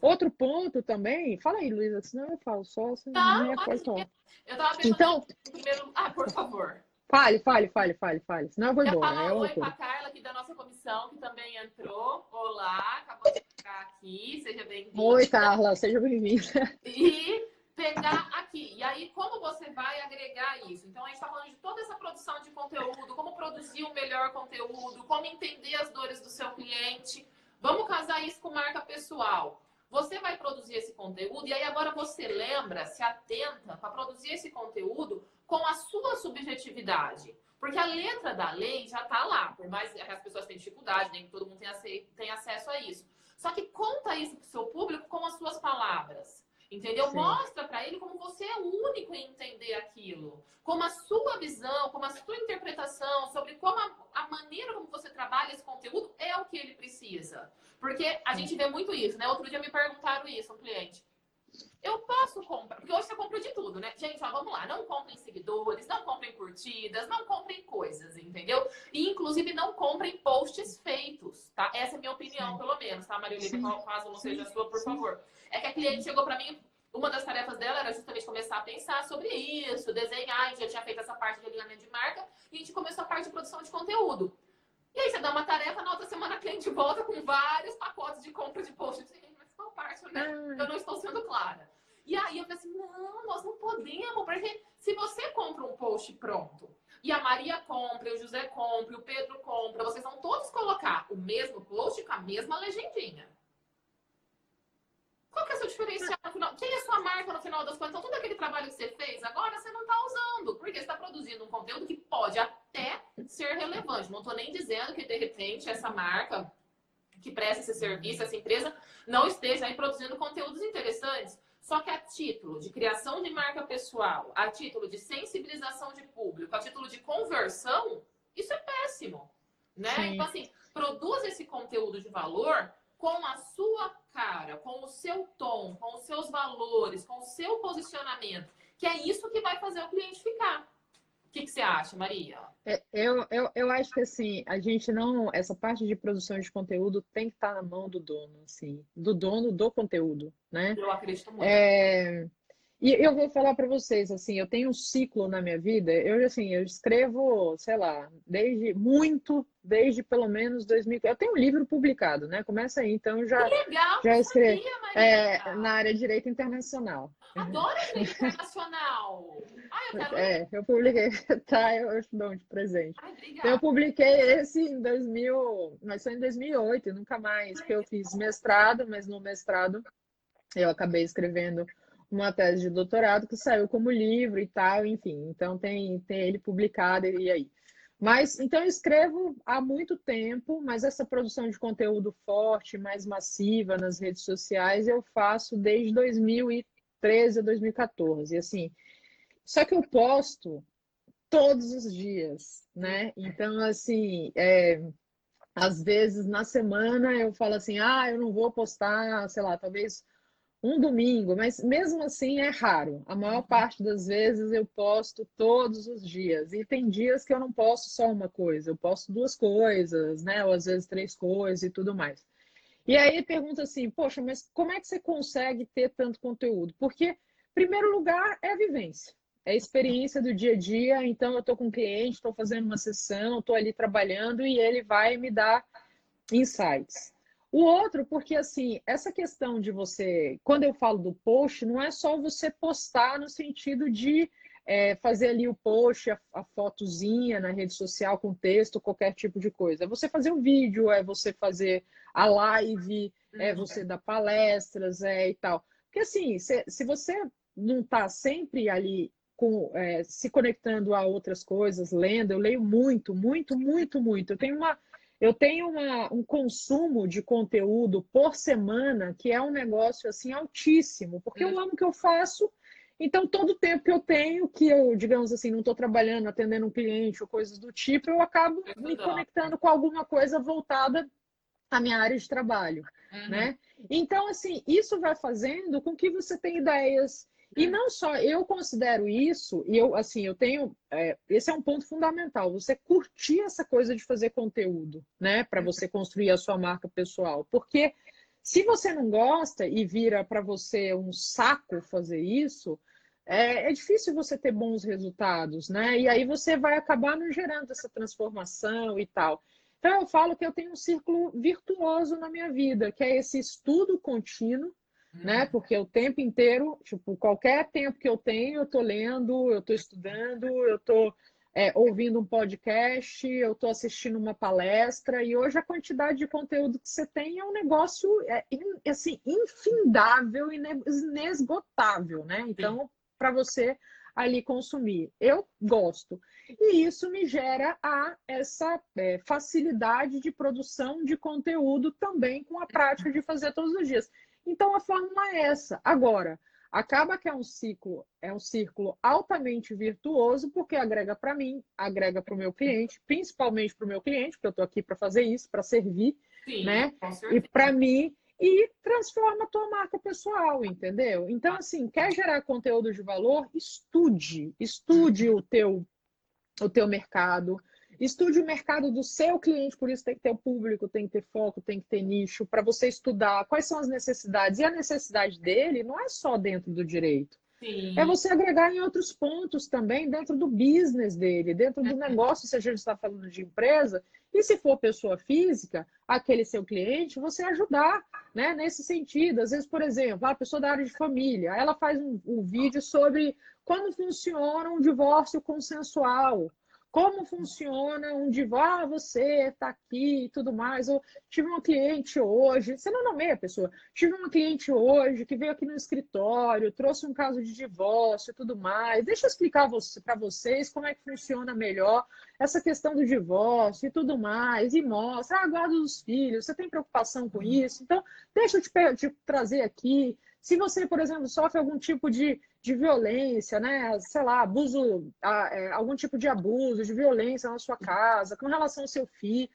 Outro ponto também, fala aí, Luísa, senão eu falo só, senão não, não é coisa Eu estava pensando então, primeiro. Ah, por favor. Fale, fale, fale, fale, fale. Senão eu vou embora. Falar é oi para a Carla, aqui da nossa comissão, que também entrou. Olá, acabou de ficar aqui. Seja bem-vinda. Oi, Carla, seja bem-vinda. E pegar aqui. E aí, como você vai agregar isso? Então, a gente está falando de toda essa produção de conteúdo, como produzir o um melhor conteúdo, como entender as dores do seu cliente. Vamos casar isso com marca pessoal. Você vai produzir esse conteúdo e aí agora você lembra, se atenta para produzir esse conteúdo com a sua subjetividade. Porque a letra da lei já está lá, por mais que as pessoas tenham dificuldade, nem todo mundo tem acesso a isso. Só que conta isso para o seu público com as suas palavras. Entendeu? Sim. Mostra para ele como você é único em entender aquilo. Como a sua visão, como a sua interpretação sobre como a, a maneira como você trabalha esse conteúdo é o que ele precisa. Porque a gente vê muito isso, né? Outro dia me perguntaram isso, um cliente. Eu posso comprar, porque hoje você compra de tudo, né? Gente, ó, vamos lá, não comprem seguidores, não comprem curtidas, não comprem coisas, entendeu? E inclusive não comprem posts feitos, tá? Essa é a minha opinião, Sim. pelo menos, tá, Olivia? Caso não seja a sua, por favor. É que a cliente chegou para mim, uma das tarefas dela era justamente começar a pensar sobre isso, desenhar, a gente já tinha feito essa parte de alinhamento de marca, e a gente começou a parte de produção de conteúdo. E aí você dá uma tarefa, na outra semana a cliente volta com vários pacotes de compra de post. Eu disse, mas qual parte, né? Eu não estou sendo clara. E aí eu falei assim, não, nós não podemos, porque se você compra um post pronto, e a Maria compra, o José compra, o Pedro compra, vocês vão todos colocar o mesmo post com a mesma legendinha. Qual que é o seu diferencial no final? Quem é sua marca no final das contas? Então, todo aquele trabalho que você fez, agora você não está usando, porque você está produzindo um conteúdo que pode até ser relevante. Não estou nem dizendo que, de repente, essa marca que presta esse serviço, essa empresa, não esteja aí produzindo conteúdos interessantes. Só que a título de criação de marca pessoal, a título de sensibilização de público, a título de conversão, isso é péssimo. Né? Então, assim, produz esse conteúdo de valor com a sua cara, com o seu tom, com os seus valores, com o seu posicionamento, que é isso que vai fazer o cliente ficar. O que, que você acha, Maria? É, eu, eu, eu acho que assim, a gente não. Essa parte de produção de conteúdo tem que estar na mão do dono, assim, do dono do conteúdo, né? Eu acredito muito. É, e eu vou falar para vocês, assim, eu tenho um ciclo na minha vida, eu assim, eu escrevo, sei lá, desde muito, desde pelo menos 2000, eu tenho um livro publicado, né? Começa aí, então já legal, já escrevi é, na área de direito internacional. Adoro direito internacional. Ai, eu quero É, eu publiquei, tá, eu, te dou de presente. Ai, então, eu publiquei esse em 2000, mas foi em 2008, nunca mais, porque eu fiz mestrado, mas no mestrado eu acabei escrevendo uma tese de doutorado que saiu como livro e tal, enfim. Então tem, tem ele publicado e aí. Mas então eu escrevo há muito tempo, mas essa produção de conteúdo forte, mais massiva nas redes sociais, eu faço desde 2000 e 2013 a 2014. E assim, só que eu posto todos os dias, né? Então, assim, é, às vezes na semana eu falo assim, ah, eu não vou postar, sei lá, talvez um domingo, mas mesmo assim é raro. A maior uhum. parte das vezes eu posto todos os dias. E tem dias que eu não posto só uma coisa, eu posto duas coisas, né? Ou às vezes três coisas e tudo mais. E aí pergunta assim, poxa, mas como é que você consegue ter tanto conteúdo? Porque, primeiro lugar, é a vivência, é a experiência do dia a dia. Então, eu estou com um cliente, estou fazendo uma sessão, estou ali trabalhando e ele vai me dar insights. O outro, porque assim, essa questão de você, quando eu falo do post, não é só você postar no sentido de é, fazer ali o post, a, a, fotozinha na rede social com texto, qualquer tipo de coisa. É você fazer o vídeo, é você fazer a live, é uhum. você dar palestras, é e tal. Porque assim, se, se você não está sempre ali com, é, se conectando a outras coisas, lendo, eu leio muito, muito, muito, muito. Eu tenho uma eu tenho uma, um consumo de conteúdo por semana que é um negócio assim altíssimo, porque eu uhum. amo o que eu faço. Então, todo o tempo que eu tenho, que eu, digamos assim, não estou trabalhando, atendendo um cliente ou coisas do tipo, eu acabo é me conectando com alguma coisa voltada à minha área de trabalho, uhum. né? Então, assim, isso vai fazendo com que você tenha ideias e não só, eu considero isso, e eu, assim, eu tenho. É, esse é um ponto fundamental, você curtir essa coisa de fazer conteúdo, né? Para você construir a sua marca pessoal. Porque se você não gosta e vira para você um saco fazer isso, é, é, difícil você ter bons resultados, né? E aí você vai acabar não gerando essa transformação e tal. Então eu falo que eu tenho um círculo virtuoso na minha vida, que é esse estudo contínuo né? Uhum. Porque o tempo inteiro, tipo, qualquer tempo que eu tenho, eu estou lendo, eu estou estudando, eu estou é, ouvindo um podcast, eu estou assistindo uma palestra, e hoje a quantidade de conteúdo que você tem é um negócio é, assim, infindável, inesgotável, né? Então, para você ali consumir. Eu gosto. E isso me gera a, essa é, facilidade de produção de conteúdo também com a prática de fazer todos os dias. Então a fórmula é essa. Agora, acaba que é um ciclo, é um círculo altamente virtuoso, porque agrega para mim, agrega para o meu cliente, principalmente para o meu cliente, porque eu estou aqui para fazer isso, para servir, Sim, né? E para mim e transforma a tua marca pessoal, entendeu? Então, assim, quer gerar conteúdo de valor? Estude, estude o teu, o teu mercado, Estude o mercado do seu cliente, por isso tem que ter o público, tem que ter foco, tem que ter nicho, para você estudar quais são as necessidades. E a necessidade dele não é só dentro do direito. Sim. É você agregar em outros pontos também, dentro do business dele, dentro do negócio, se a gente está falando de empresa. E se for pessoa física, aquele seu cliente, você ajudar né, nesse sentido. Às vezes, por exemplo, a pessoa da área de família, ela faz um, um vídeo sobre como funciona um divórcio consensual como funciona um divórcio, ah, você está aqui e tudo mais. Eu tive uma cliente hoje, você não nomeia a pessoa, tive uma cliente hoje que veio aqui no escritório, trouxe um caso de divórcio e tudo mais. Deixa eu explicar para vocês como é que funciona melhor essa questão do divórcio e tudo mais, e mostra, ah, guarda dos filhos, você tem preocupação com isso? Então, deixa eu te, te trazer aqui. Se você, por exemplo, sofre algum tipo de de violência, né? Sei lá, abuso, é, algum tipo de abuso, de violência na sua casa, com relação ao seu filho.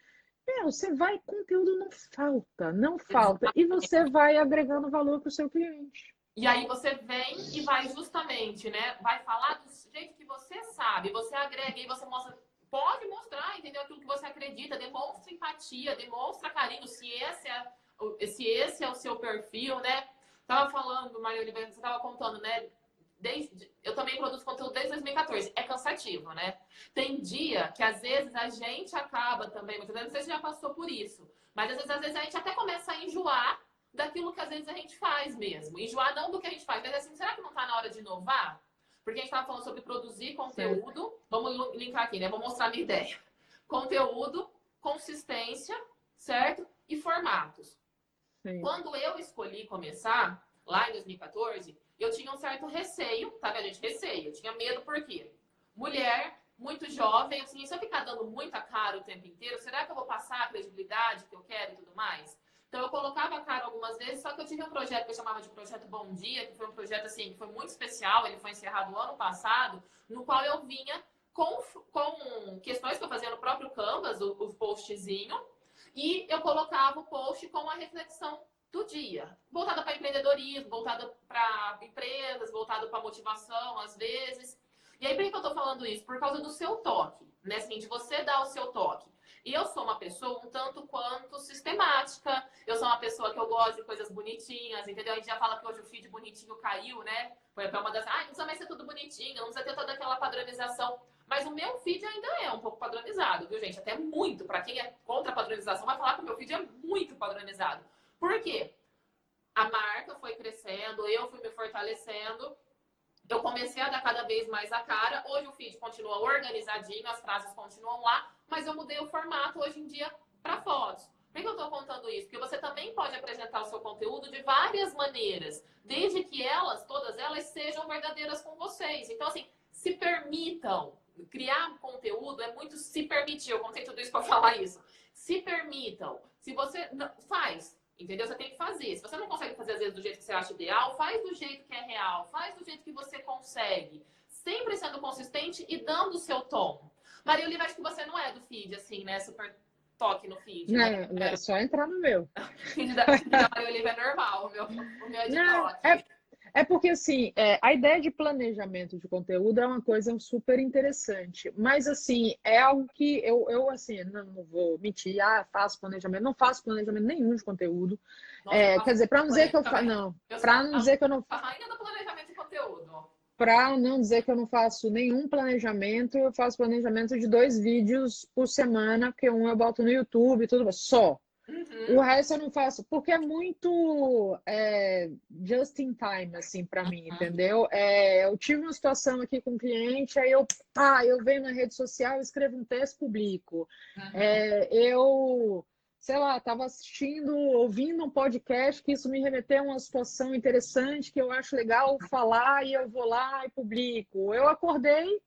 Meu, você vai, conteúdo não falta, não falta. E você vai agregando valor para o seu cliente. E aí você vem e vai justamente, né? Vai falar do jeito que você sabe, você agrega e você mostra. Pode mostrar, entendeu? Aquilo que você acredita, demonstra empatia, demonstra carinho, se esse é, se esse é o seu perfil, né? Tava falando, Maria Oliveira, você tava contando, né? Desde, eu também produzo conteúdo desde 2014. É cansativo, né? Tem dia que às vezes a gente acaba também, muitas vezes você já passou por isso, mas às vezes, às vezes a gente até começa a enjoar daquilo que às vezes a gente faz mesmo. Enjoar não do que a gente faz, mas assim, será que não está na hora de inovar? Porque a gente estava falando sobre produzir conteúdo. Sim. Vamos linkar aqui, né? Vou mostrar a minha ideia. Conteúdo, consistência, certo? E formatos. Sim. Quando eu escolhi começar, lá em 2014, eu tinha um certo receio, tá vendo, gente? Receio. Eu tinha medo por quê? Mulher, muito jovem, assim, se eu ficar dando muita cara o tempo inteiro, será que eu vou passar a credibilidade que eu quero e tudo mais? Então eu colocava a cara algumas vezes, só que eu tive um projeto que eu chamava de Projeto Bom Dia, que foi um projeto assim, que foi muito especial, ele foi encerrado ano passado, no qual eu vinha com, com questões que eu fazia no próprio Canvas, o, o postzinho, e eu colocava o post com a reflexão do dia, voltada para empreendedorismo, voltada para empresas, voltada para motivação, às vezes. E aí, por que eu estou falando isso? Por causa do seu toque, né? Assim, de você dar o seu toque. E eu sou uma pessoa um tanto quanto sistemática. Eu sou uma pessoa que eu gosto de coisas bonitinhas, entendeu? A gente já fala que hoje o feed bonitinho caiu, né? Foi uma das. Ah, não precisa mais ser tudo bonitinho, não precisa ter toda aquela padronização. Mas o meu feed ainda é um pouco padronizado, viu, gente? Até muito. Para quem é contra a padronização, vai falar que o meu feed é muito padronizado. Por quê? A marca foi crescendo, eu fui me fortalecendo eu comecei a dar cada vez mais a cara. Hoje o feed continua organizadinho, as frases continuam lá, mas eu mudei o formato hoje em dia para fotos. Por que eu estou contando isso? Porque você também pode apresentar o seu conteúdo de várias maneiras, desde que elas, todas elas, sejam verdadeiras com vocês. Então, assim, se permitam. Criar conteúdo é muito se permitir. Eu contei tudo isso para falar isso. Se permitam. Se você faz, Entendeu? Você tem que fazer. Se você não consegue fazer, às vezes, do jeito que você acha ideal, faz do jeito que é real, faz do jeito que você consegue. Sempre sendo consistente e dando o seu tom. Maria Oliva, acho que você não é do feed, assim, né? Super toque no feed. Né? Não, é só entrar no meu. o feed da, da Maria Oliva é normal, o meu, o meu é de não, toque. É, é porque, assim, é, a ideia de planejamento de conteúdo é uma coisa super interessante. Mas, assim, é algo que eu, eu assim, não, não vou mentir, ah, faço planejamento. Não faço planejamento nenhum de conteúdo. Nossa, é, quer dizer, para não dizer que eu faço... Não, para não dizer que eu não... A rainha do planejamento de conteúdo. Para não dizer que eu não faço nenhum planejamento, eu faço planejamento de dois vídeos por semana, porque um eu boto no YouTube tudo, só. Uhum. O resto eu não faço, porque é muito é, just in time, assim, para mim, uhum. entendeu? É, eu tive uma situação aqui com um cliente, aí eu, ah, eu venho na rede social, escrevo um texto, publico. Uhum. É, eu, sei lá, estava assistindo, ouvindo um podcast que isso me remeteu a uma situação interessante que eu acho legal falar e eu vou lá e publico. Eu acordei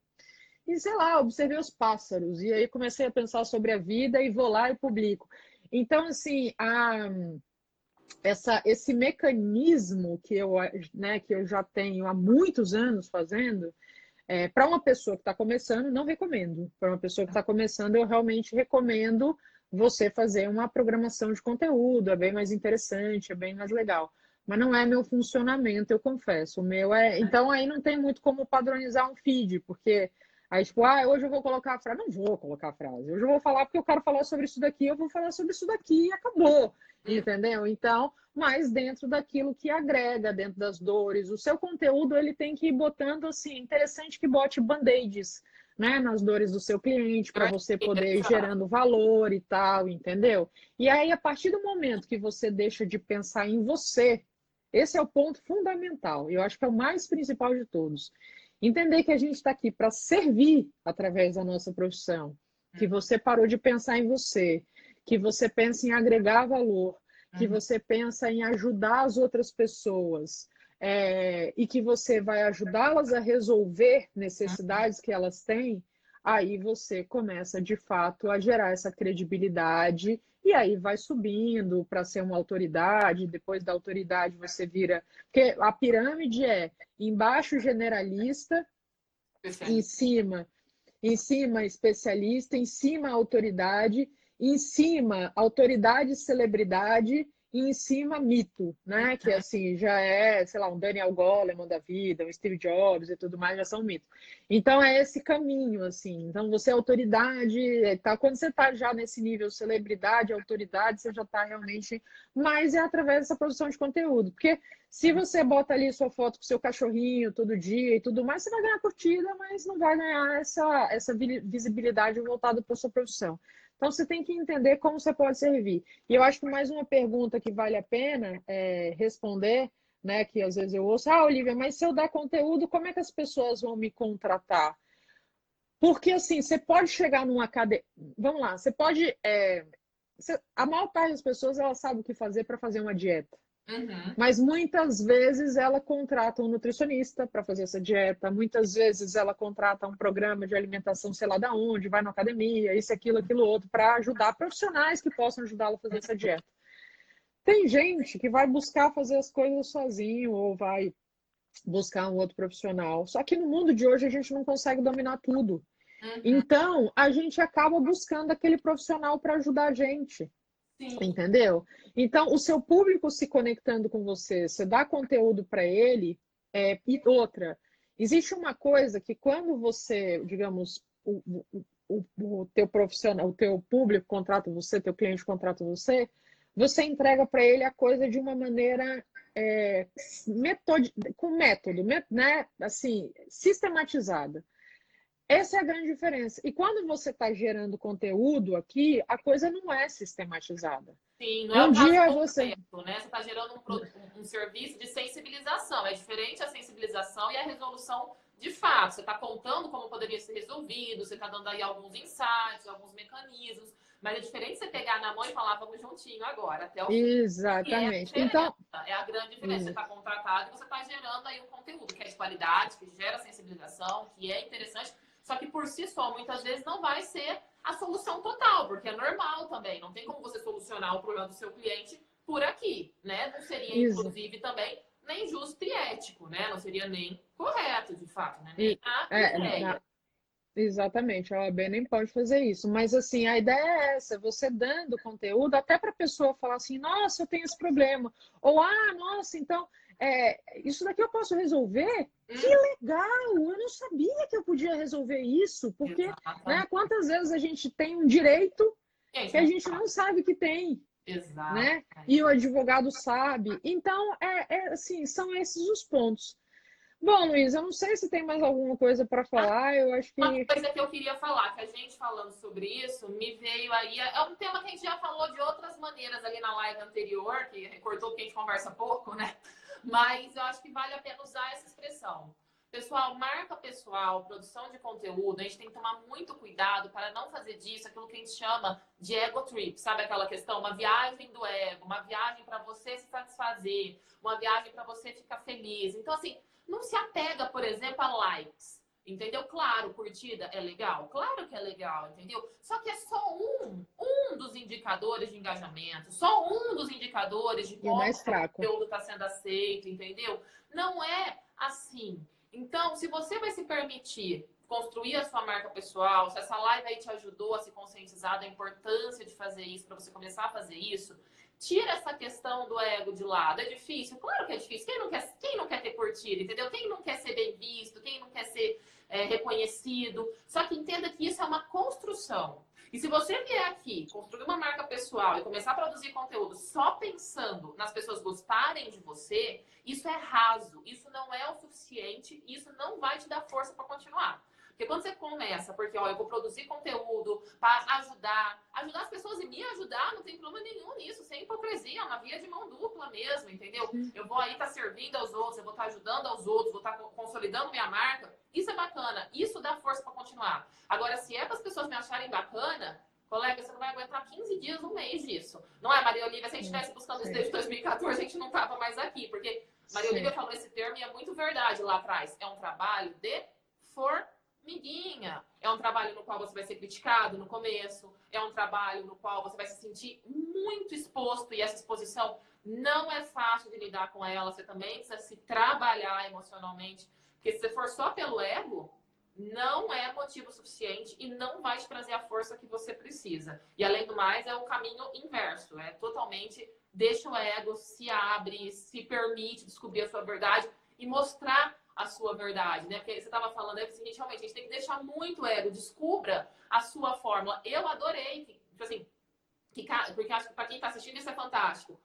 e, sei lá, observei os pássaros e aí comecei a pensar sobre a vida e vou lá e publico. Então, assim, a, essa, esse mecanismo que eu, né, que eu já tenho há muitos anos fazendo, é, para uma pessoa que está começando, não recomendo. Para uma pessoa que está começando, eu realmente recomendo você fazer uma programação de conteúdo, é bem mais interessante, é bem mais legal. Mas não é meu funcionamento, eu confesso. O meu é. Então aí não tem muito como padronizar um feed, porque Aí, tipo, ah, hoje eu vou colocar a frase. Não vou colocar a frase. Hoje eu vou falar porque eu quero falar sobre isso daqui, eu vou falar sobre isso daqui e acabou. Entendeu? Então, mas dentro daquilo que agrega, dentro das dores. O seu conteúdo, ele tem que ir botando assim, interessante que bote band-aids, né, nas dores do seu cliente, para você poder ir gerando valor e tal, entendeu? E aí, a partir do momento que você deixa de pensar em você, esse é o ponto fundamental. Eu acho que é o mais principal de todos. Entender que a gente está aqui para servir através da nossa profissão, que uhum. você parou de pensar em você, que você pensa em agregar valor, que uhum. você pensa em ajudar as outras pessoas é, e que você vai ajudá-las a resolver necessidades que elas têm, aí você começa de fato a gerar essa credibilidade e aí vai subindo para ser uma autoridade, depois da autoridade você vira. Porque a pirâmide é embaixo generalista, em cima, em cima especialista, em cima autoridade, em cima autoridade celebridade e em cima mito, né? Que assim já é, sei lá, um Daniel Goleman da vida, um Steve Jobs e tudo mais já são mitos. Então é esse caminho, assim. Então você é autoridade, tá? Quando você está já nesse nível celebridade, autoridade, você já está realmente. Mas é através dessa produção de conteúdo, porque se você bota ali sua foto com seu cachorrinho todo dia e tudo mais, você vai ganhar curtida, mas não vai ganhar essa, essa visibilidade voltada para sua profissão. Então você tem que entender como você pode servir. E eu acho que mais uma pergunta que vale a pena é, responder, né? Que às vezes eu ouço, ah, Olivia, mas se eu dar conteúdo, como é que as pessoas vão me contratar? Porque assim, você pode chegar numa academia. Vamos lá, você pode. É... A maior parte das pessoas ela sabe o que fazer para fazer uma dieta. Uhum. Mas muitas vezes ela contrata um nutricionista para fazer essa dieta, muitas vezes ela contrata um programa de alimentação, sei lá da onde, vai na academia, isso, aquilo, aquilo outro, para ajudar profissionais que possam ajudá-la a fazer essa dieta. Tem gente que vai buscar fazer as coisas sozinho ou vai buscar um outro profissional. Só que no mundo de hoje a gente não consegue dominar tudo. Uhum. Então, a gente acaba buscando aquele profissional para ajudar a gente. Sim. Entendeu? Então, o seu público se conectando com você, você dá conteúdo para ele, é, e outra, existe uma coisa que quando você, digamos, o, o, o teu profissional, o teu público contrata você, teu cliente contrata você, você entrega para ele a coisa de uma maneira é, metod... com método, né? assim, sistematizada. Essa é a grande diferença. E quando você está gerando conteúdo aqui, a coisa não é sistematizada. Sim, não é um dia você tempo, né? Você está gerando um, um, serviço de sensibilização. É diferente a sensibilização e a resolução de fato. Você está contando como poderia ser resolvido, você está dando aí alguns insights, alguns mecanismos. Mas é diferente você pegar na mão e falar, vamos juntinho agora, até o Exatamente. É então, é a grande diferença. Isso. Você está contratado e você está gerando aí um conteúdo que é de qualidade, que gera sensibilização, que é interessante só que por si só, muitas vezes não vai ser a solução total, porque é normal também. Não tem como você solucionar o problema do seu cliente por aqui, né? Não seria, Isso. inclusive, também nem justo e ético, né? Não seria nem correto, de fato, né? Nem a é, ideia. Exatamente, a OAB nem pode fazer isso. Mas assim, a ideia é essa, você dando conteúdo até para a pessoa falar assim, nossa, eu tenho esse problema. Ou, ah, nossa, então é, isso daqui eu posso resolver? Hum. Que legal! Eu não sabia que eu podia resolver isso, porque né, quantas vezes a gente tem um direito que a gente não sabe que tem. Exato. Né? E o advogado sabe. Então, é, é assim, são esses os pontos. Bom, Luiz, eu não sei se tem mais alguma coisa para falar. Eu acho que. Uma coisa que eu queria falar, que a gente falando sobre isso, me veio aí. É um tema que a gente já falou de outras maneiras ali na live anterior, que recortou que a gente conversa pouco, né? Mas eu acho que vale a pena usar essa expressão. Pessoal, marca pessoal, produção de conteúdo, a gente tem que tomar muito cuidado para não fazer disso aquilo que a gente chama de ego trip, sabe aquela questão? Uma viagem do ego, uma viagem para você se satisfazer, uma viagem para você ficar feliz. Então, assim, não se apega, por exemplo, a likes. Entendeu? Claro, curtida é legal, claro que é legal, entendeu? Só que é só um, um dos indicadores de engajamento, só um dos indicadores de como o conteúdo está sendo aceito, entendeu? Não é assim. Então, se você vai se permitir construir a sua marca pessoal, se essa live aí te ajudou a se conscientizar da importância de fazer isso, para você começar a fazer isso, tira essa questão do ego de lado. É difícil? Claro que é difícil. Quem não quer, quem não quer ter curtido, entendeu? Quem não quer ser bem visto, quem não quer ser é, reconhecido. Só que entenda que isso é uma construção. E se você vier aqui construir uma marca pessoal e começar a produzir conteúdo só pensando nas pessoas gostarem de você, isso é raso, isso não é o suficiente, isso não vai te dar força para continuar. Porque quando você começa, porque ó, eu vou produzir conteúdo para ajudar, ajudar as pessoas e me ajudar, não tem problema nenhum nisso, sem hipocrisia, é uma via de mão dupla mesmo, entendeu? Eu vou aí estar tá servindo aos outros, eu vou estar tá ajudando aos outros, vou estar tá consolidando minha marca. Isso é bacana, isso dá força para continuar. Agora, se é para as pessoas me acharem bacana, Colega, você não vai aguentar 15 dias, um mês disso. Não é, Maria Olivia? Se a gente estivesse buscando isso desde 2014, a gente não tava mais aqui. Porque Maria Sim. Olivia falou esse termo e é muito verdade lá atrás. É um trabalho de for Miguinha, é um trabalho no qual você vai ser criticado no começo, é um trabalho no qual você vai se sentir muito exposto e essa exposição não é fácil de lidar com ela, você também precisa se trabalhar emocionalmente, porque se você for só pelo ego, não é motivo suficiente e não vai te trazer a força que você precisa. E além do mais, é o caminho inverso, é totalmente deixa o ego, se abre, se permite descobrir a sua verdade e mostrar a sua verdade, né? Porque você estava falando, é seguinte, realmente, a gente tem que deixar muito ego, descubra a sua fórmula. Eu adorei, que, tipo assim, que, porque acho que para quem está assistindo isso é fantástico.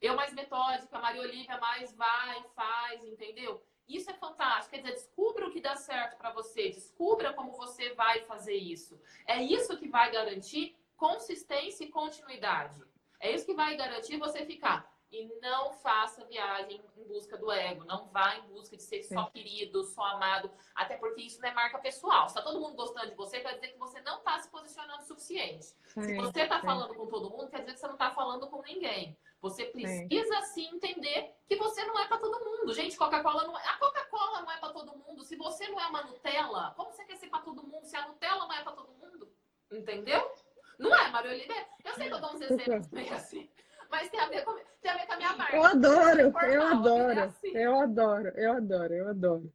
Eu mais metódica, Maria Olivia mais vai, faz, entendeu? Isso é fantástico. Quer dizer, descubra o que dá certo para você, descubra como você vai fazer isso. É isso que vai garantir consistência e continuidade. É isso que vai garantir você ficar e não faça viagem em busca do ego. Não vá em busca de ser Sim. só querido, só amado. Até porque isso não é marca pessoal. Se tá todo mundo gostando de você, quer dizer que você não está se posicionando o suficiente. Sim. Se você está falando com todo mundo, quer dizer que você não está falando com ninguém. Você precisa sim. sim entender que você não é para todo mundo. Gente, Coca-Cola não é. A Coca-Cola não é para todo mundo. Se você não é uma Nutella, como você quer ser para todo mundo se a Nutella não é para todo mundo? Entendeu? Não é, Maria Oliveira? Eu sei que eu dou uns exemplos meio assim. Mas tem a ver com, tem com a minha marca. Eu adoro, Formal, eu é adoro, assim. eu adoro, eu adoro, eu adoro.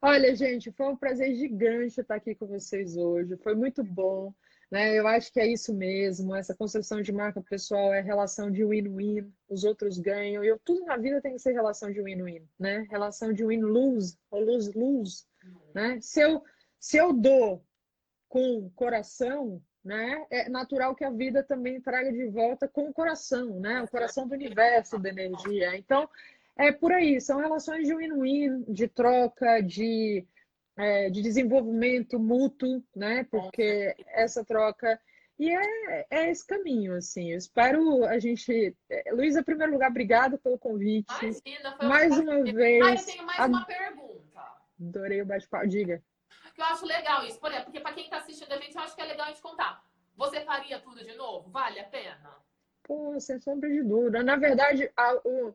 Olha, gente, foi um prazer gigante estar aqui com vocês hoje. Foi muito bom, né? Eu acho que é isso mesmo. Essa construção de marca pessoal é relação de win-win. Os outros ganham. E eu, tudo na vida tem que ser relação de win-win, né? Relação de win-lose ou lose-lose, né? Se eu, se eu dou com coração, né? É natural que a vida também traga de volta com o coração, né? O coração do universo da energia. Então, é por aí, são relações de win-win, de troca, de, é, de desenvolvimento mútuo, né? Porque essa troca. E é, é esse caminho, assim. Eu espero a gente. é, Luísa, em primeiro lugar, obrigado pelo convite. Imagina, foi Mais uma Ah, eu vez. tenho mais ad- uma pergunta. Adorei o bate-papo. Diga. Que eu acho legal isso. Por exemplo, porque pra quem tá assistindo a gente, eu acho que é legal a gente contar. Você faria tudo de novo? Vale a pena? Pô, sem sombra de dúvida. Na verdade, a, o-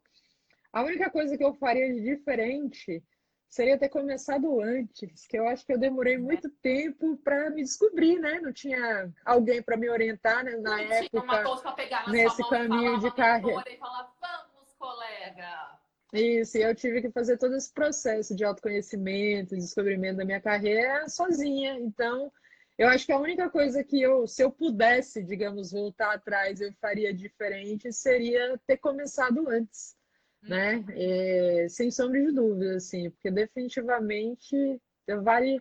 a única coisa que eu faria de diferente seria ter começado antes, que eu acho que eu demorei muito tempo para me descobrir, né? Não tinha alguém para me orientar né? na Não tinha uma época. coisa pra pegar na nesse caminho de carreira. e falar, vamos, colega. Isso, e eu tive que fazer todo esse processo de autoconhecimento, descobrimento da minha carreira sozinha. Então, eu acho que a única coisa que eu, se eu pudesse, digamos, voltar atrás, eu faria diferente, seria ter começado antes, né? É, sem sombra de dúvida, assim, porque definitivamente vale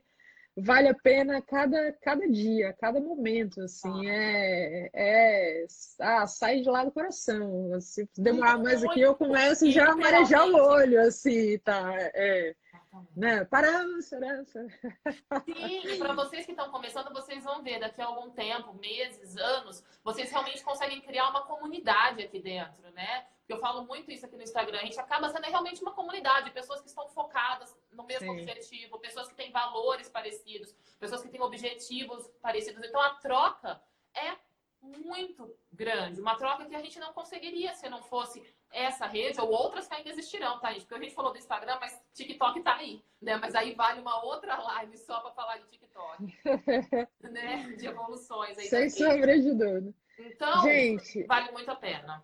vale a pena cada, cada dia, cada momento, assim, é, é ah, sai de lá do coração. Se demorar mais aqui, eu começo já a marejar o olho, assim, tá? É, né? Paramos, paramos. Sim, e para vocês que estão começando, vocês vão ver daqui a algum tempo, meses, anos, vocês realmente conseguem criar uma comunidade aqui dentro, né? Porque eu falo muito isso aqui no Instagram, a gente acaba sendo realmente uma comunidade, pessoas que estão focadas no mesmo Sim. objetivo, pessoas que têm valores parecidos, pessoas que têm objetivos parecidos. Então a troca é muito grande, uma troca que a gente não conseguiria se não fosse essa rede ou outras que ainda existirão, tá, gente? Porque a gente falou do Instagram, mas TikTok tá aí, né? Mas aí vale uma outra live só para falar de TikTok, né? De evoluções aí. Sem sombra de dúvida. Então, Gente, vale muito a pena.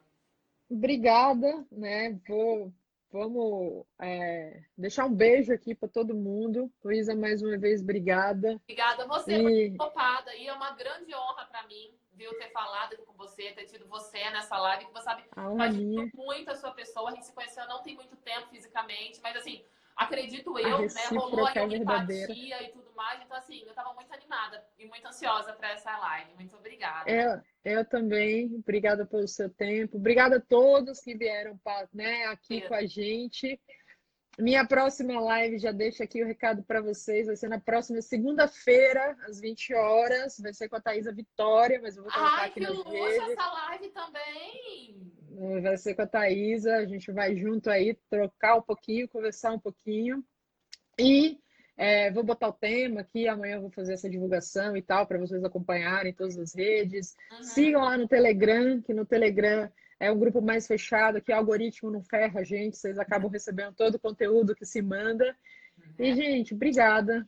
obrigada, né? Vou, vamos é, deixar um beijo aqui para todo mundo. Luísa, mais uma vez, obrigada. Obrigada a você por E ter topado e é uma grande honra para mim, viu, ter falado com você, ter tido você nessa live, que você sabe admiro muito a sua pessoa. A gente se conheceu não tem muito tempo fisicamente, mas assim, acredito eu, né? Rolou aí é uma verdadeira. empatia e tudo mais. Então, assim, eu tava muito animada e muito ansiosa para essa live. Muito obrigada. Eu, eu também, obrigada pelo seu tempo. Obrigada a todos que vieram pa- né, aqui É. com a gente. Minha próxima live, já deixo aqui o recado para vocês, vai ser na próxima segunda-feira, às 20 horas. Vai ser com a Thaisa Vitória, mas eu vou colocar Ai, aqui que nas luxo redes. essa live também! Vai ser com a Thaisa, a gente vai junto aí trocar um pouquinho, conversar um pouquinho. E é, vou botar o tema aqui, amanhã eu vou fazer essa divulgação e tal, para vocês acompanharem em todas as redes. Uhum. Sigam lá no Telegram, que no Telegram é um grupo mais fechado, que o algoritmo não ferra a gente, vocês acabam recebendo todo o conteúdo que se manda. E, gente, obrigada.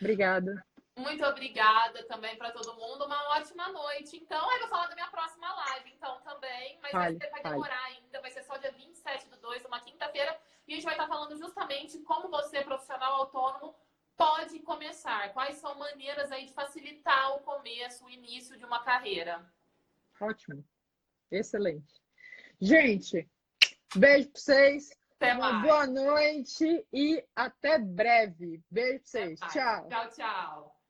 Obrigada. Muito obrigada também para todo mundo. Uma ótima noite. Então, eu vou falar da minha próxima live, então, também. Mas Fale, vai, ser- vai fale. demorar ainda. Vai ser só dia 27 do 2, uma quinta-feira. E a gente vai estar falando justamente como você, profissional autônomo, pode começar. Quais são maneiras aí de facilitar o começo, o início de uma carreira. Ótimo. Excelente. Gente, beijo para vocês. Até Uma mais. boa noite e até breve. Beijo para vocês. Tchau. Tchau, tchau.